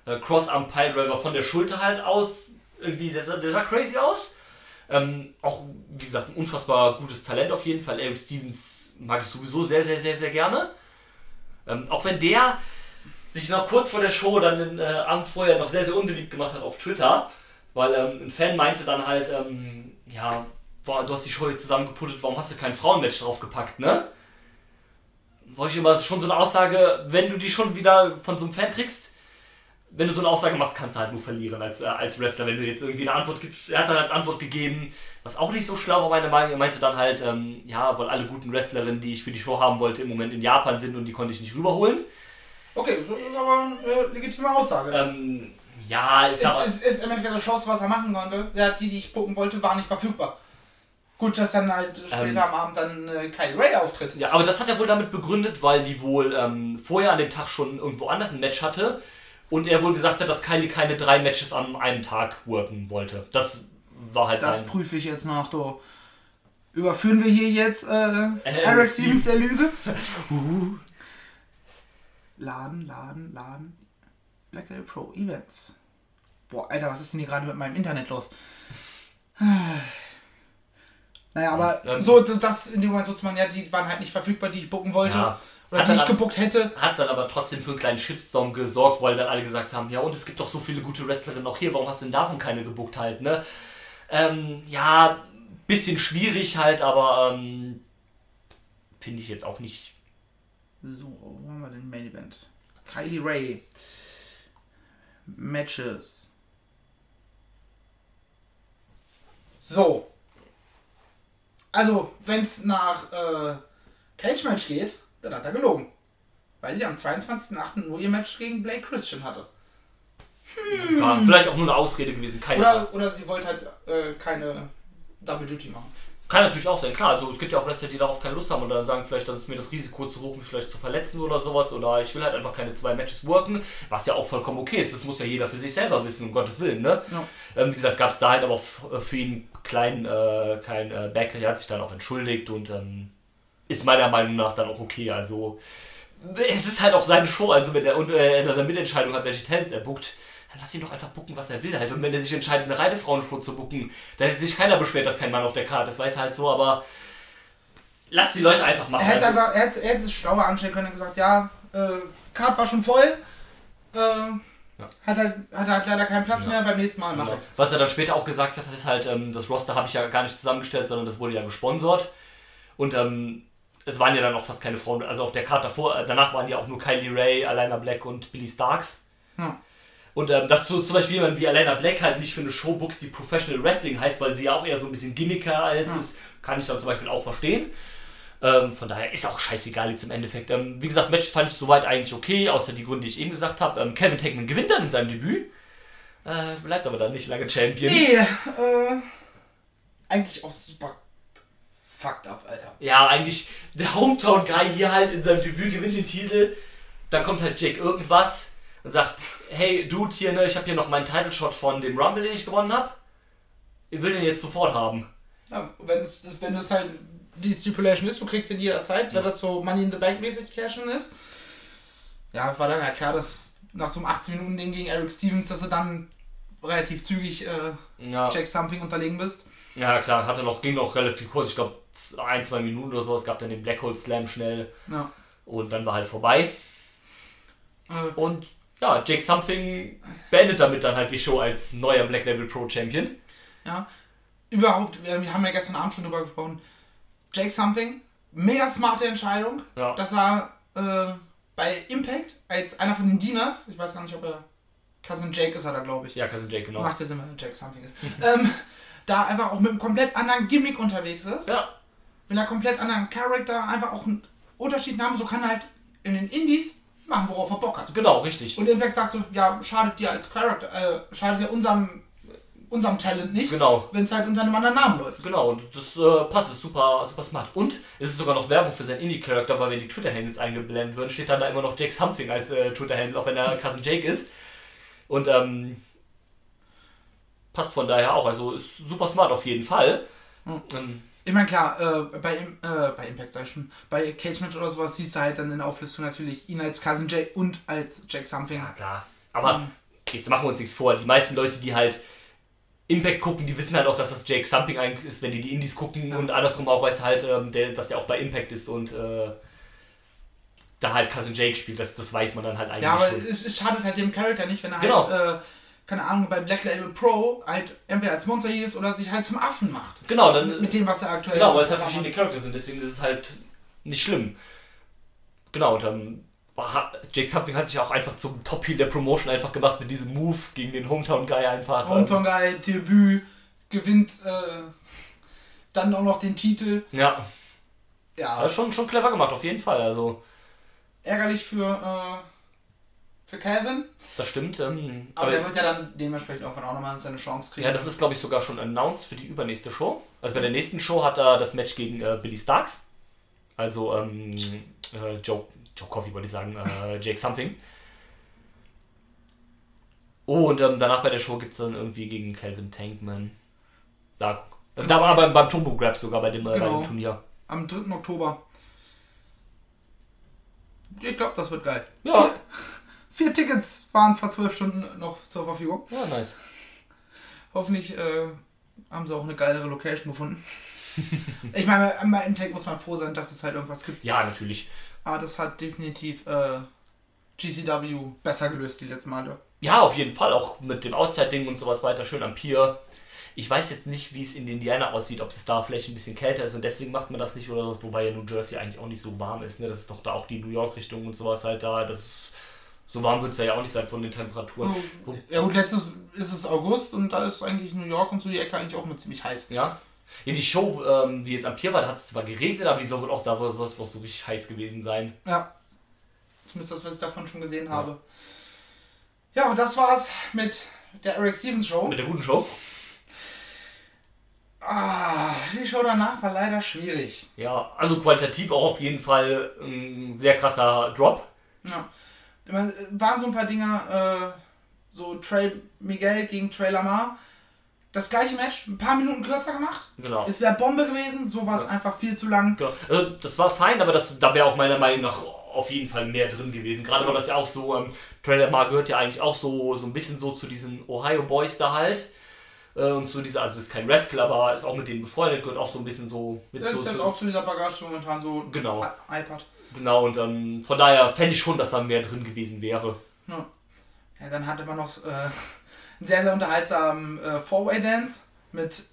äh, Cross-Arm Pile Driver von der Schulter halt aus. Irgendwie, der sah, der sah crazy aus. Ähm, auch, wie gesagt, ein unfassbar gutes Talent auf jeden Fall. Eric Stevens mag ich sowieso sehr, sehr, sehr, sehr gerne. Ähm, auch wenn der sich noch kurz vor der Show dann den äh, Abend vorher noch sehr, sehr unbeliebt gemacht hat auf Twitter, weil ähm, ein Fan meinte dann halt, ähm, ja, boah, du hast die Show jetzt zusammengeputtet, warum hast du kein Frauenmatch draufgepackt, ne? War ich immer schon so eine Aussage, wenn du die schon wieder von so einem Fan kriegst, wenn du so eine Aussage machst, kannst du halt nur verlieren als, äh, als Wrestler, wenn du jetzt irgendwie eine Antwort gibst. Er hat dann als Antwort gegeben, was auch nicht so schlau war, meine Meinung. Er meinte dann halt, ähm, ja, weil alle guten Wrestlerinnen, die ich für die Show haben wollte, im Moment in Japan sind und die konnte ich nicht rüberholen. Okay, das ist aber eine legitime Aussage. Ähm, ja, ist es aber. ist, ist im Endeffekt eine Chance, was er machen konnte. Ja, die, die ich gucken wollte, war nicht verfügbar. Gut, dass dann halt später Ähm. am Abend dann äh, Kylie Ray auftritt. Ja, aber das hat er wohl damit begründet, weil die wohl ähm, vorher an dem Tag schon irgendwo anders ein Match hatte und er wohl gesagt hat, dass Kylie keine drei Matches an einem Tag worken wollte. Das war halt Das sein. prüfe ich jetzt nach. Du. Überführen wir hier jetzt äh, Eric Eric Stevens der Lüge? *laughs* laden, laden, laden. Black Label Pro Events. Boah, Alter, was ist denn hier gerade mit meinem Internet los? *sighs* Naja, aber dann- so, das in dem Moment man ja, die waren halt nicht verfügbar, die ich bucken wollte. Ja. Oder Hat die ich gebuckt hätte. Hat dann aber trotzdem für einen kleinen Shitstorm gesorgt, weil dann alle gesagt haben, ja und es gibt doch so viele gute Wrestlerinnen noch hier, warum hast du denn davon keine gebuckt halt, ne? Ähm, ja, bisschen schwierig halt, aber ähm, finde ich jetzt auch nicht. So, wo haben wir den Main Event? Kylie Ray. Matches. So. Also, wenn es nach äh, Cage Match geht, dann hat er gelogen. Weil sie am 22.08. nur ihr Match gegen Blake Christian hatte. Ja, vielleicht auch nur eine Ausrede gewesen, keine. Oder, oder sie wollte halt äh, keine Double Duty machen. Kann natürlich auch sein, klar. Also es gibt ja auch Wrestler, die darauf keine Lust haben und dann sagen vielleicht, das ist mir das Risiko zu hoch, mich vielleicht zu verletzen oder sowas. Oder ich will halt einfach keine zwei Matches worken, was ja auch vollkommen okay ist. Das muss ja jeder für sich selber wissen, um Gottes Willen. Ne? Ja. Ähm, wie gesagt, gab es da halt aber auch für ihn kleinen, äh, kein äh, Backlash. Er hat sich dann auch entschuldigt und ähm, ist meiner Meinung nach dann auch okay. Also es ist halt auch seine Show. Also wenn er, und, äh, eine Mitentscheidung hat, welche Talents er buckt, dann lass ihn doch einfach bucken, was er will. Halt. Und wenn er sich entscheidet, eine reine Frauenshow zu bucken, dann hätte sich keiner beschwert, dass kein Mann auf der Karte ist. Weiß halt so, aber lass die Leute einfach machen. Er hätte, Also, einfach, er, hätte, er hätte es schlauer anstellen können und gesagt, ja, äh, Card war schon voll. Äh, hat, halt, hat halt leider keinen Platz mehr, beim nächsten Mal mach Genau. ich's. Was er dann später auch gesagt hat, ist halt, ähm, das Roster habe ich ja gar nicht zusammengestellt, sondern das wurde ja gesponsert. Und ähm, es waren ja dann auch fast keine Frauen, also auf der Karte davor, äh, danach waren ja auch nur Kylie Ray, Alana Black und Billy Starks. Ja. Und ähm, dass du zum Beispiel jemand wie Alana Black halt nicht für eine Show bookst, die Professional Wrestling heißt, weil sie ja auch eher so ein bisschen gimmicker als ist, kann ich dann zum Beispiel auch verstehen. Ähm, von daher ist auch scheißegal jetzt im Endeffekt. Ähm, wie gesagt, Match fand ich soweit eigentlich okay, außer die Gründe, die ich eben gesagt habe. Ähm, Kevin Tankman gewinnt dann in seinem Debüt. Äh, bleibt aber dann nicht lange Champion. Nee, äh, eigentlich auch super fucked up, Alter. Ja, eigentlich der Hometown-Guy hier halt in seinem Debüt gewinnt den Titel. Dann kommt halt Jake irgendwas und sagt, hey Dude, hier, ne, ich habe hier noch meinen Title-Shot von dem Rumble, den ich gewonnen habe. Ich will den jetzt sofort haben. Ja, wenn es das- wenn es halt die Stipulation ist, du kriegst ihn jederzeit, wenn das so Money in the Bank mäßig Cashen ist. Ja, war dann ja klar, dass nach so einem 18 Minuten Ding gegen Eric Stevens, dass du dann relativ zügig äh, Ja, Jack Something unterlegen bist. ja klar, hatte noch, ging noch relativ kurz, ich glaube ein, zwei Minuten oder so. Es gab dann den Black Hole Slam schnell Ja. und dann war halt vorbei. Äh, Und ja, Jake Something beendet damit dann halt die Show als neuer Black Label Pro Champion. Ja. Überhaupt, wir haben ja gestern Abend schon drüber gesprochen. Jake Something, mega smarte Entscheidung, Ja. dass er äh, bei Impact als einer von den Dieners, ich weiß gar nicht, ob er Cousin Jake ist er da, glaube ich. Ja, Cousin Jake, genau. Macht ja Sinn, wenn er Jake Something ist. *laughs* ähm, da einfach auch mit einem komplett anderen Gimmick unterwegs ist. Ja, Mit einer komplett anderen Charakter, einfach auch einen Unterschied haben. So kann er halt in den Indies machen, worauf er Bock hat. genau, richtig. Und Impact sagt so, ja, schadet dir als Charakter, äh, schadet dir unserem, unserem Talent nicht, Genau. wenn es halt unter einem anderen Namen läuft. Genau, und das äh, passt, ist super, super smart. Und es ist sogar noch Werbung für seinen Indie-Charakter, weil wenn die Twitter-Handles eingeblendet werden, steht dann da immer noch Jake Something als äh, Twitter-Handle, auch wenn er Cousin Jake ist. Und ähm, passt von daher auch, also ist super smart auf jeden Fall. Ähm, Ich meine, klar, äh, bei, äh, bei Impact sag ich schon, bei Cage Match oder sowas siehst du halt dann in der Auflistung natürlich ihn als Cousin Jay und als Jack Something. Ja, klar. Aber jetzt machen wir uns nichts vor. Die meisten Leute, die halt Impact gucken, die wissen halt auch, dass das Jake Something eigentlich ist, wenn die die Indies gucken und andersrum auch weiß halt, ähm, der, dass der auch bei Impact ist und äh, da halt Cousin Jake spielt. Das, das weiß man dann halt eigentlich Ja, aber schon. es, es schadet halt dem Charakter nicht, wenn er Genau. halt, äh, keine Ahnung, bei Black Label Pro halt entweder als Monster ist oder sich halt zum Affen macht. Genau, dann Mit dem, was er aktuell Genau, weil es halt verschiedene Charakter sind, deswegen ist es halt nicht schlimm. Genau, und dann Jake Something hat sich auch einfach zum Top-Heel der Promotion einfach gemacht mit diesem Move gegen den Hometown-Guy einfach. Hometown Guy, Debüt, gewinnt äh, dann auch noch den Titel. Ähm, ja, Ja, das ist schon, schon clever gemacht, auf jeden Fall. Also, ärgerlich für, äh, für Calvin. das stimmt. Ähm, Aber aber der wird ja dann dementsprechend irgendwann auch nochmal seine Chance kriegen. ja, das ist, glaube ich, sogar schon announced für die übernächste Show. Also bei der nächsten Show hat er das Match gegen äh, Billy Starks. Also ähm, äh, Joe, Joe Coffey wollte ich sagen, äh, *laughs* Jake Something. Oh, und ähm, danach bei der Show gibt es dann irgendwie gegen Calvin Tankman. Da, da war er beim, beim Turbo Grab sogar bei dem, äh, bei Genau. dem Turnier. am 3. Oktober. Ich glaube, das wird geil. Ja. Vier, Tickets waren vor zwölf Stunden noch zur Verfügung. Ja, nice. Hoffentlich äh, haben sie auch eine geilere Location gefunden. *laughs* ich meine, bei Impact muss man froh sein, dass es halt irgendwas gibt. Ja, natürlich. Aber das hat definitiv äh, GCW besser gelöst die letzten Male. Ja, auf jeden Fall. Auch mit dem Outside-Ding und sowas weiter schön am Pier. Ich weiß jetzt nicht, wie es in Indiana aussieht, ob es da vielleicht ein bisschen kälter ist und deswegen macht man das nicht oder so, wobei ja New Jersey eigentlich auch nicht so warm ist. Ne? Das ist doch da auch die New York-Richtung und sowas halt da. Das so warm wird es ja auch nicht sein von den Temperaturen. Wo- Ja gut, letztes ist es August und da ist eigentlich New York und so die Ecke eigentlich auch mit ziemlich heiß. Ja. Ja, die Show, ähm, die jetzt am Pier war, da hat es zwar geregnet, aber die soll wohl auch da soll es wohl so richtig heiß gewesen sein. Ja. Zumindest das, was ich davon schon gesehen habe. Ja, und das war's mit der Eric Stevens Show. Mit der guten Show. Ah, die Show danach war leider schwierig. Ja, also qualitativ auch auf jeden Fall ein sehr krasser Drop. Ja. Es waren so ein paar Dinger, äh, so Trey Miguel gegen Trey Lamar. Das gleiche Match, ein paar Minuten kürzer gemacht. Genau. Es wäre Bombe gewesen, so war es einfach viel zu lang. Ja, also das war fein, aber das, da wäre auch meiner Meinung nach auf jeden Fall mehr drin gewesen. Gerade weil das ja auch so, ähm, Trailer Mar gehört ja eigentlich auch so, so ein bisschen so zu diesen Ohio Boys da halt. Äh, und zu dieser, also ist kein Wrestler, aber ist auch mit denen befreundet, gehört auch so ein bisschen so mit Das, so. das ist auch zu dieser Bagage momentan so Genau. IPad. Genau, und ähm, von daher fände ich schon, dass da mehr drin gewesen wäre. Ja. ja, dann hatte man noch äh, einen sehr, sehr unterhaltsamen äh, Four-Way-Dance mit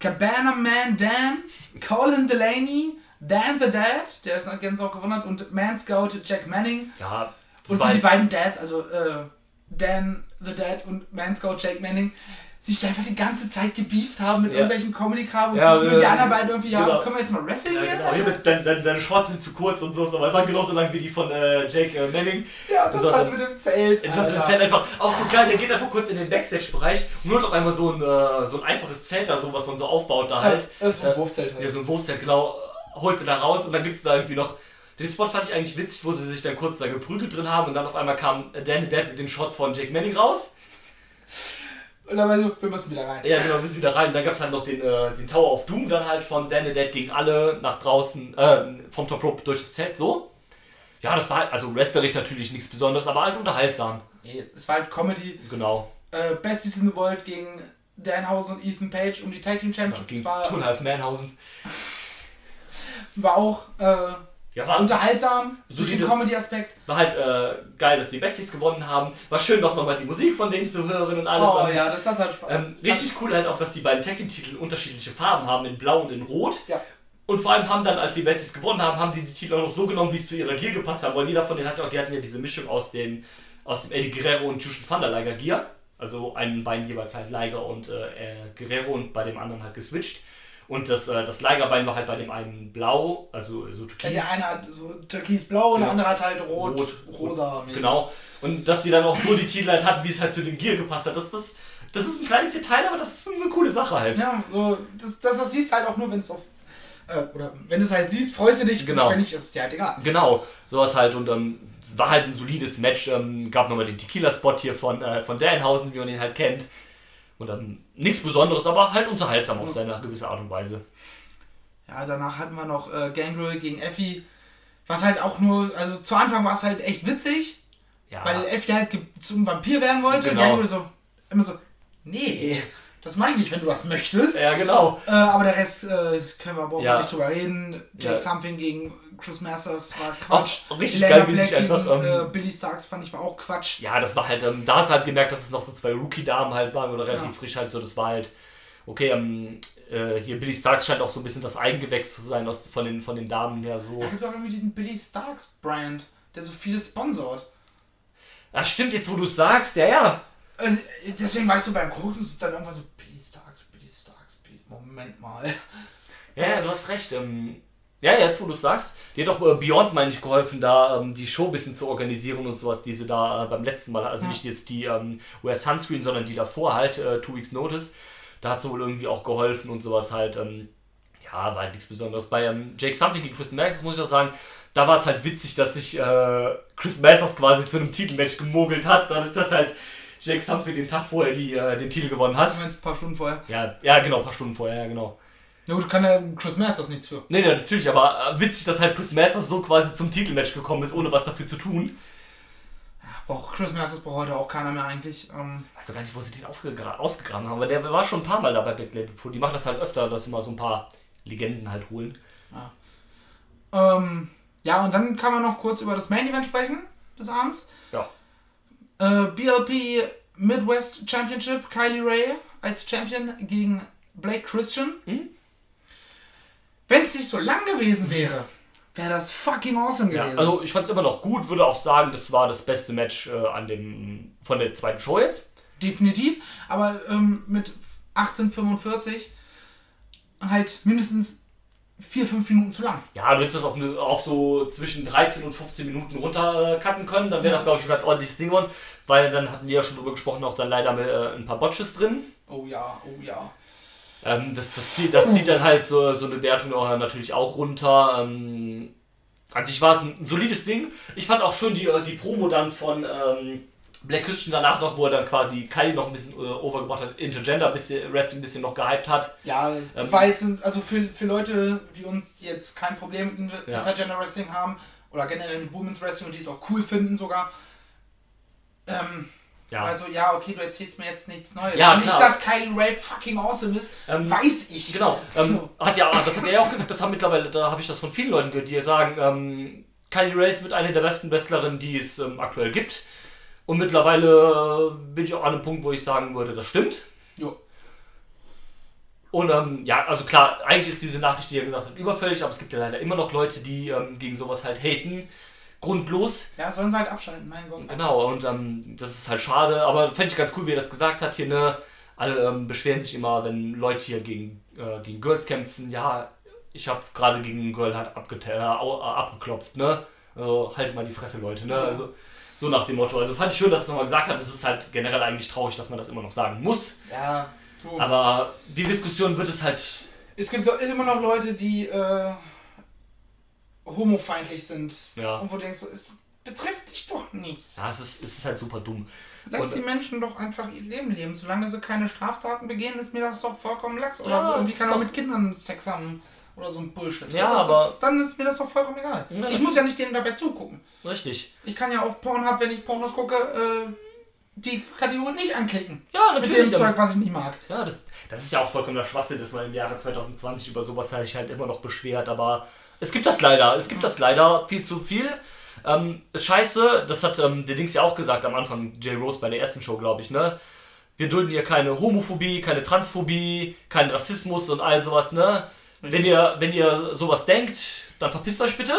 Cabana Man Dan, Colin Delaney, Dan the Dad, der ist ganz auch gewundert, und Man Scout Jack Manning. Ja, Und die beiden Dads, also äh, Dan the Dad und Man Scout Jack Manning, sich einfach die ganze Zeit gebieft haben mit Ja. irgendwelchen Comedy-Kram und Ja, zwischendurch die äh, anderen beiden irgendwie, ja, genau. können wir jetzt mal wresteln ja, genau. Hier mit, deine, deine, deine Shorts sind zu kurz und so, aber waren genauso lang wie die von äh, Jake äh, Manning. Ja, Und das so passt hast mit dem Zelt. Das Alter. Zelt einfach auch so geil, der geht einfach kurz in den Backstage-Bereich und holt auf einmal so ein, äh, so ein einfaches Zelt da, so was man so aufbaut da halt. Das ist ein Äh, Wurfzelt halt. Ja, so ein Wurfzelt, genau, holt er da raus und dann gibt's da irgendwie noch. Den Spot fand ich eigentlich witzig, wo sie sich dann kurz da geprügelt drin haben und dann auf einmal kam Danny Dad mit den Shots von Jake Manning raus. Und dann war so, wir müssen wieder rein. Ja, genau, bis wieder rein. Und dann gab's halt noch den, äh, den Tower of Doom dann halt von Danny Dad gegen alle nach draußen, äh, vom Top Rope durch das Zelt, so. Ja, das war halt, also wrestlerisch natürlich nichts Besonderes, aber halt unterhaltsam. Nee, es war halt Comedy. Genau. Äh, Besties in the World gegen Danhausen und Ethan Page um die Tag Team Championships. Gegen war, Two and a Half Manhausen. *laughs* war auch äh, Ja, war, unterhaltsam, durch den. Comedy-Aspekt. war halt äh, geil, dass die Besties gewonnen haben. War schön, noch nochmal die Musik von denen zu hören und alles. Oh ja, das, das hat Spaß. ähm, richtig cool halt auch, dass die beiden Tag Team Titel unterschiedliche Farben haben, in Blau und in Rot. Ja. Und vor allem haben dann, als die Besties gewonnen haben, haben die die Titel auch noch so genommen, wie es zu ihrer Gear gepasst hat, weil jeder von denen hatte auch, die hatten ja diese Mischung aus dem, aus dem Eddie Guerrero und Jushin Thunder Liger Gear. Also einen Bein jeweils halt Liger und äh, Guerrero und bei dem anderen halt geswitcht. Und das, äh, das Ligerbein war halt bei dem einen blau, also so Ja, türkis. der eine hat so türkisblau und der Genau. andere hat halt rot, Rot, rosa. mäßig. Genau. Und dass sie dann auch so die Titel halt hatten, wie es halt zu dem Gear gepasst hat. Das, das, das ist ein kleines Detail, aber das ist eine coole Sache halt. Ja, so, das, das, das siehst du halt auch nur, wenn es auf. Äh, oder wenn du es halt siehst, freust du dich. Genau. Wenn nicht, ist es dir halt egal. Genau, sowas halt und ähm, war halt ein solides Match. Ähm, gab nochmal den Tequila-Spot hier von, äh, von Danhausen, wie man ihn halt kennt. Und dann nichts Besonderes, aber halt unterhaltsam auf seine gewisse Art und Weise. Ja, danach hatten wir noch äh, Gangrel gegen Effie. Was halt auch nur, also zu Anfang war es halt echt witzig, Ja. weil Effie halt zum Vampir werden wollte. Genau. Gangrel so, immer so, nee, das mache ich nicht, wenn du das möchtest. ja, genau. Äh, aber der Rest äh, können wir aber auch Ja. nicht drüber reden. Jake Ja. Something gegen Chris Masters war Quatsch. Auch richtig Elena geil, Black sich einfach, gegen, ähm, äh, Billy Starks fand ich war auch Quatsch. Ja, das war halt, ähm, da hast du halt gemerkt, dass es noch so zwei Rookie-Damen halt waren oder relativ Ja. frisch halt so. Das war halt, okay, ähm, äh, hier Billy Starks scheint auch so ein bisschen das Eigengewächs zu sein aus, von, den, von den Damen her so. Da gibt auch irgendwie diesen Billy Starks Brand, der so vieles sponsort. Ach, stimmt, jetzt wo du es sagst, ja, ja. Äh, deswegen weißt du beim Gucken ist es dann irgendwann so Billy Starks, Billy Starks, Billy Moment mal. Ja, ja, du hast recht. Ähm, ja, jetzt wo du es sagst, die hat auch äh, Beyond, meine ich, geholfen, da ähm, die Show ein bisschen zu organisieren und sowas, die sie da äh, beim letzten Mal, also nicht jetzt die ähm, Wear Sunscreen, sondern die davor halt, äh, Two Weeks Notice. Da hat sie wohl irgendwie auch geholfen und sowas halt. Ähm, ja, war halt nichts Besonderes. Bei ähm, Jake Something gegen Chris Masters muss ich auch sagen, da war es halt witzig, dass sich äh, Chris Masters quasi zu einem Titelmatch gemogelt hat, dadurch, dass halt Jake Something den Tag vorher die, äh, den Titel gewonnen hat. Ich meine, ein paar Stunden vorher. Ja, ja, genau, ein paar Stunden vorher, ja, genau. Na gut, kann der Chris Masters nichts für. Nee, nee, natürlich, aber äh, witzig, dass halt Chris Masters so quasi zum Titelmatch gekommen ist, ohne was dafür zu tun. Braucht Chris Masters braucht heute auch keiner mehr eigentlich. Ähm, Ich weiß auch gar nicht, wo sie den ausgegraben haben, aber der war schon ein paar Mal da bei Black Label Pro. Die machen das halt öfter, dass sie mal so ein paar Legenden halt holen. ähm, ja, und dann kann man noch kurz über das Main Event sprechen des Abends. Ja. Äh, BLP Midwest Championship, Kylie Ray als Champion gegen Blake Christian. Mhm. Wenn es nicht so lang gewesen wäre, wäre das fucking awesome Ja, gewesen. also ich fand es immer noch gut, würde auch sagen, das war das beste Match äh, an dem von der zweiten Show jetzt. Definitiv, aber ähm, mit 1845 halt mindestens 4, 5 Minuten zu lang. Ja, du hättest das auf, eine, auf so zwischen 13 und 15 Minuten runter äh, cutten können, dann wäre das, glaube ich, ein ganz ordentliches Ding geworden, weil dann hatten wir ja schon drüber gesprochen, auch dann leider mit, äh, ein paar Botches drin. Oh ja, oh ja. Ähm, das, das, zieht, das zieht dann halt so, so eine Wertung auch natürlich auch runter. Ähm, an sich war es ein, ein solides Ding. Ich fand auch schön die, äh, die Promo dann von ähm, Black Christian danach noch, wo er dann quasi Kylie noch ein bisschen äh, overgebracht hat, Intergender bisschen, Wrestling ein bisschen noch gehypt hat. Ja, Ähm, war jetzt, also für, für Leute wie uns, die jetzt kein Problem mit Inter- Ja. Intergender Wrestling haben oder generell mit Women's Wrestling und die es auch cool finden sogar. Ähm, Ja. Also ja, okay, du erzählst mir jetzt nichts Neues. Ja, nicht, dass Kylie Ray fucking awesome ist, Ähm, weiß ich. Genau, ähm, So. hat ja, das hat er ja auch gesagt, das haben mittlerweile, da habe ich das von vielen Leuten gehört, die sagen, ähm, Kylie Ray ist mit einer der besten Wrestlerinnen, die es ähm, aktuell gibt. Und mittlerweile bin ich auch an einem Punkt, wo ich sagen würde, das stimmt. Jo. Und ähm, ja, also klar, eigentlich ist diese Nachricht, die er gesagt hat, überfällig, aber es gibt ja leider immer noch Leute, die ähm, gegen sowas halt haten. Grundlos. Ja, sollen sie halt abschalten, mein Gott. Genau, und ähm, das ist halt schade, aber fände ich ganz cool, wie er das gesagt hat hier, ne? Alle ähm, beschweren sich immer, wenn Leute hier gegen, äh, gegen Girls kämpfen, ja, ich habe gerade gegen ein Girl halt äh, äh, abgeklopft, ne? Also haltet mal die Fresse, Leute, ne? Also so nach dem Motto. Also fand ich schön, dass er nochmal gesagt hat, es ist halt generell eigentlich traurig, dass man das immer noch sagen muss. Ja, du. Aber die Diskussion wird es halt. Es gibt immer noch Leute, die äh, homofeindlich sind. Ja. Und wo du denkst, so, es betrifft dich doch nicht. Ja, es ist, es ist halt super dumm. Lass Und- die Menschen doch einfach ihr Leben leben. Solange sie keine Straftaten begehen, ist mir das doch vollkommen lax. Oder Ja, irgendwie kann doch- mit Kindern Sex haben. Oder so ein Bullshit. Ja, das, aber- Dann ist mir das doch vollkommen egal. Ja, ich muss ja nicht denen dabei zugucken. Richtig. Ich kann ja auf Pornhub, wenn ich Pornos gucke, äh, die Kategorie nicht anklicken. Ja, Mit natürlich. dem aber- Zeug, was ich nicht mag. Ja, das, das ist ja auch vollkommener Schwachsinn, dass man im Jahre 2020 über sowas halt sich halt immer noch beschwert, aber es gibt das leider, es gibt das leider viel zu viel. Ähm, ist scheiße, das hat ähm, der Dings ja auch gesagt am Anfang, Jay Rose bei der ersten Show, glaube ich, ne? Wir dulden hier keine Homophobie, keine Transphobie, keinen Rassismus und all sowas, ne? Wenn ihr, wenn ihr sowas denkt, dann verpisst euch bitte.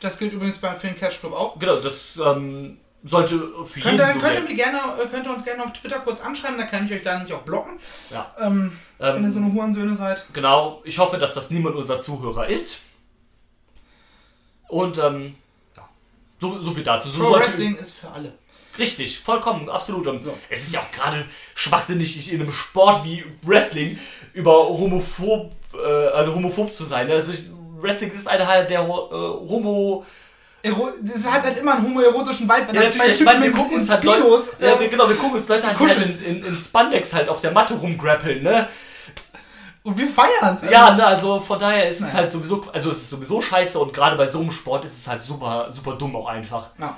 Das gilt übrigens beim Film Cash Club auch. Genau, das ähm, sollte für Könnt jeden ihr, so könnt ihr mir gerne, äh, könnt ihr uns gerne auf Twitter kurz anschreiben, dann kann ich euch da nämlich auch blocken. Ja. Ähm, Ähm, wenn ihr so eine Hurensöhne seid. Genau, ich hoffe, dass das niemand unser Zuhörer ist. Und ähm, ja, so, so viel dazu. So Pro Wrestling ist für alle. Richtig, vollkommen, absolut. Und So. es ist ja auch gerade schwachsinnig, sich in einem Sport wie Wrestling über homophob, äh, also homophob zu sein. Also ich, Wrestling ist eine halt der äh, Homo. Ero das hat halt immer einen homoerotischen Vibe, wenn Ja, zwei ich Typen meine, wir in- gucken uns halt Leute, ja, äh, wir, genau, wir gucken uns Leute halt, halt kuscheln. in, in, in Spandex halt auf der Matte rumgrappeln, ne? Und wir feiern es. Ja, ne, also von daher ist es Naja. halt sowieso, also es ist sowieso scheiße und gerade bei so einem Sport ist es halt super, super dumm auch einfach. Ja.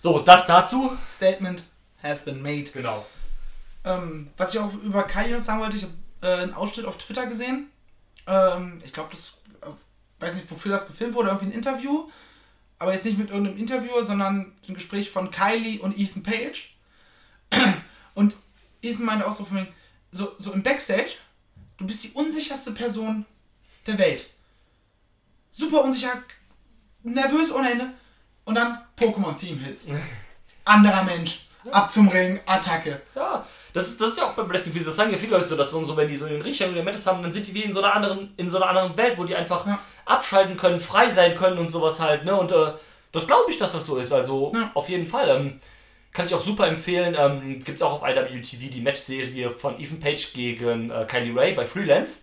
So, das dazu. Statement has been made. Genau. Ähm, was ich auch über noch sagen wollte, ich habe äh, einen Ausschnitt auf Twitter gesehen. Ähm, ich glaube, das äh, weiß nicht, wofür das gefilmt wurde, irgendwie ein Interview. Aber jetzt nicht mit irgendeinem Interviewer, sondern ein Gespräch von Kylie und Ethan Page. *clears throat* Und Ethan meinte auch so von wegen, so, so im Backstage, du bist die unsicherste Person der Welt. Super unsicher, nervös ohne Ende. Und dann Pokémon-Theme-Hits. *laughs* Anderer Mensch, ab zum Ring, Attacke. Ja, das ist, das ist ja auch beim Wrestling viel. Das sagen ja viele Leute so, dass so, wenn die so in den Ringstellungen der Mattes haben, dann sind die wie in so einer anderen, in so einer anderen Welt, wo die einfach Ja. abschalten können, frei sein können und sowas halt, ne? Und äh, das glaube ich, dass das so ist. Also Ja. auf jeden Fall. Ähm, kann ich auch super empfehlen. Ähm, Gibt es auch auf IWTV die Matchserie von Ethan Page gegen äh, Kylie Ray bei Freelance.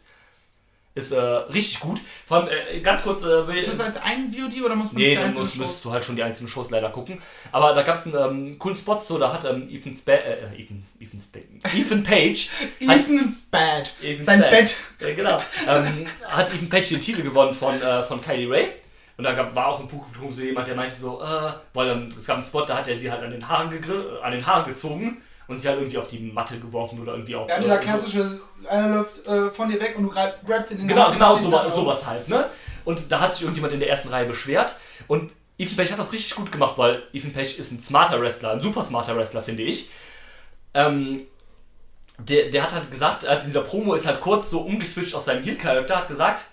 Ist äh, richtig gut. Vor allem, äh, ganz kurz, äh, will Ist das als ein VOD oder muss man Nee, dann musst, müsstest du halt schon die einzelnen Shows leider gucken. Aber da gab es einen ähm, coolen Spot, so da hat ähm, Ethan, Spa äh, Ethan, Ethan, Spa Ethan Page *laughs* Bad. Ethan's Sein Bad. Bett. äh, genau, ähm, hat Ethan Page den Titel gewonnen von, äh, von Kylie Ray. Und da gab, war auch im Publikum so jemand, der meinte so, äh, weil ähm, es gab einen Spot, da hat er sie halt an den Haaren, äh, an den Haaren gezogen und sie halt irgendwie auf die Matte geworfen oder irgendwie auf. Ja, äh, dieser so- klassische, einer läuft äh, von dir weg und du greib, grabst ihn in die Genau, Hand genau ziehst so, dann auf. sowas halt, ne? Und da hat sich irgendjemand in der ersten Reihe beschwert und Ethan Page hat das richtig gut gemacht, weil Ethan Page ist ein smarter Wrestler, ein super smarter Wrestler, finde ich. Ähm, der, der hat halt gesagt, äh, dieser Promo ist halt kurz so umgeswitcht aus seinem Heel-Charakter, hat gesagt,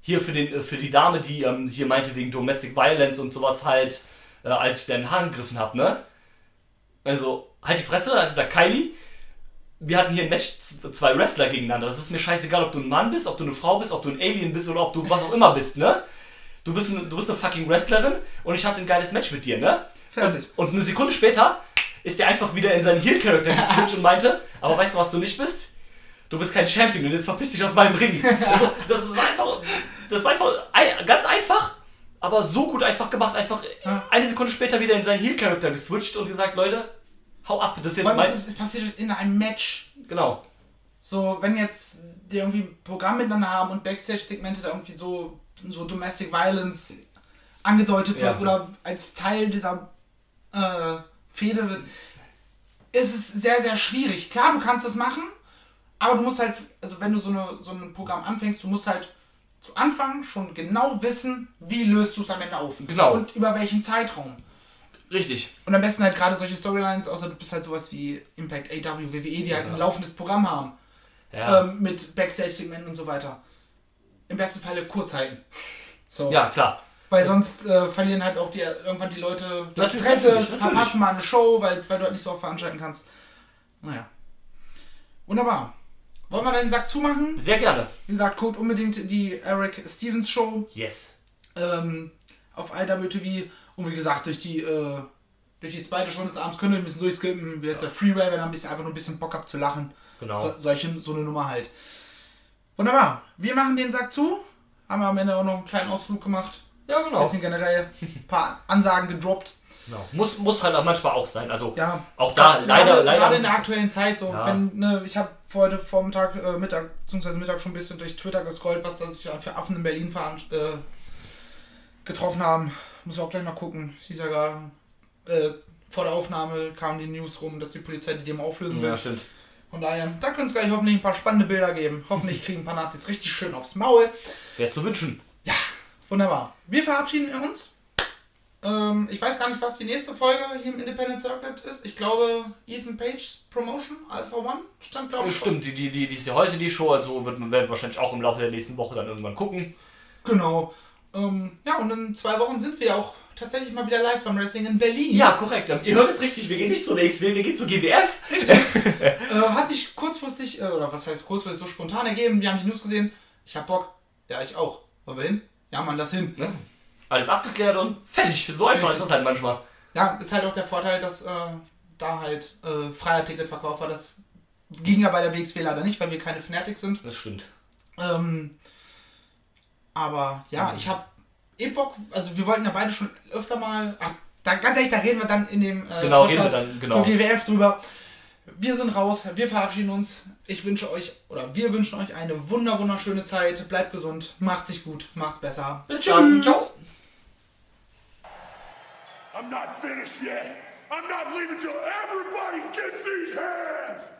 hier für, den, äh, für die Dame, die ähm, hier meinte wegen Domestic Violence und sowas halt, äh, als ich seinen Haaren gegriffen habe, ne? Also, halt die Fresse, hat gesagt, Kylie, wir hatten hier ein Match, zwei Wrestler gegeneinander. Das ist mir scheißegal, ob du ein Mann bist, ob du eine Frau bist, ob du ein Alien bist oder ob du was auch immer bist, ne? Du bist, ein, du bist eine fucking Wrestlerin und ich hatte ein geiles Match mit dir, ne? Fertig. Und, und eine Sekunde später ist der einfach wieder in seinen Heel-Charakter *laughs* geswitcht und meinte, aber weißt du, was du nicht bist? Du bist kein Champion und jetzt verpiss dich aus meinem Ring. Also, das ist einfach, das war einfach ein, ganz einfach, aber so gut einfach gemacht. Einfach eine Sekunde später wieder in seinen Heel-Charakter geswitcht und gesagt, Leute, hau ab, das ist jetzt mein... es, es passiert in einem Match. Genau. So, wenn jetzt die irgendwie ein Programm miteinander haben und Backstage-Segmente da irgendwie so, so Domestic Violence angedeutet wird Ja. oder als Teil dieser äh, Fehde wird, ist es sehr, sehr schwierig. Klar, du kannst das machen, aber du musst halt, also wenn du so, eine, so ein Programm anfängst, du musst halt zu Anfang schon genau wissen, wie löst du es am Ende auf. Genau. Und über welchen Zeitraum. Richtig. Und am besten halt gerade solche Storylines, außer du bist halt sowas wie Impact, AW, WWE, die halt ein laufendes Programm haben. Ja, Ähm, mit Backstage-Segmenten und so weiter. Im besten Falle kurz halten. So. ja klar. Weil sonst äh, verlieren halt auch die, irgendwann die Leute das Natürlich, Interesse, natürlich. verpassen mal eine Show, weil, weil du halt nicht so oft veranstalten kannst. Naja. Wunderbar. Wollen wir den Sack zumachen? Sehr gerne. Wie gesagt, guckt unbedingt die Eric Stevens Show Yes. ähm, auf IWTV. Und wie gesagt, durch die, äh, durch die zweite Stunde des Abends könnt ihr ein bisschen durchskippen. Wie jetzt der Freeway, wenn ihr ein bisschen, einfach nur ein bisschen Bock habt zu lachen. Genau. So, solche, so eine Nummer halt. Wunderbar. Wir machen den Sack zu. Haben wir am Ende auch noch einen kleinen Ausflug gemacht. Ja, Ein genau. bisschen generell ein paar *laughs* Ansagen gedroppt. genau. Muss, muss halt auch manchmal auch sein. Also Ja. auch da Gerade- leider, gerade, leider. Gerade in der aktuellen Zeit, so, Ja. wenn, ne, ich habe heute Vormittag, äh, Mittag, beziehungsweise Mittag schon ein bisschen durch Twitter gescrollt, was da sich für Affen in Berlin äh, getroffen haben. Muss auch gleich mal gucken. Ich sehe ja gerade, äh, vor der Aufnahme kamen die News rum, dass die Polizei die Demo auflösen will. ja, stimmt. Von daher, da könnte es gleich hoffentlich ein paar spannende Bilder geben. Hoffentlich kriegen ein paar Nazis richtig schön aufs Maul. Wäre zu wünschen. Wunderbar. Wir verabschieden uns. Ähm, ich weiß gar nicht, was die nächste Folge hier im Independent Circuit ist. Ich glaube, Ethan Page's Promotion, Alpha One, stand, glaube ich. Stimmt, die, die, die, die ist ja heute die Show, also wird, wir wahrscheinlich auch im Laufe der nächsten Woche dann irgendwann gucken. Genau. Ähm, ja, und in zwei Wochen sind wir auch tatsächlich mal wieder live beim Wrestling in Berlin. Ja, korrekt. Ihr hört es richtig, wir gehen nicht zur nächsten, wir gehen zur GWF. *laughs* Äh, hat sich kurzfristig, äh, oder was heißt kurzfristig, so spontan ergeben. Wir haben die News gesehen. Ich hab Bock. Ja, ich auch. Wollen wir hin? Ja, Mann, lass hin. Ne? Alles abgeklärt und fertig. So einfach Richtig. ist das halt manchmal. Ja, ist halt auch der Vorteil, dass äh, da halt äh, freier Ticketverkauf war. Das ging ja bei der WXW leider nicht, weil wir keine Fanatics sind. Das stimmt. Ähm, aber ja, mhm. ich habe eh Bock, also wir wollten ja beide schon öfter mal, ach, da, ganz ehrlich, da reden wir dann in dem äh, genau, Podcast reden wir dann, genau. zum GWF drüber. Wir sind raus, wir verabschieden uns. Ich wünsche euch, oder wir wünschen euch eine wunder, wunderschöne Zeit. Bleibt gesund, macht sich gut, macht's besser. Bis dann, ciao. I'm not finished yet. I'm not leaving till everybody gets these hands.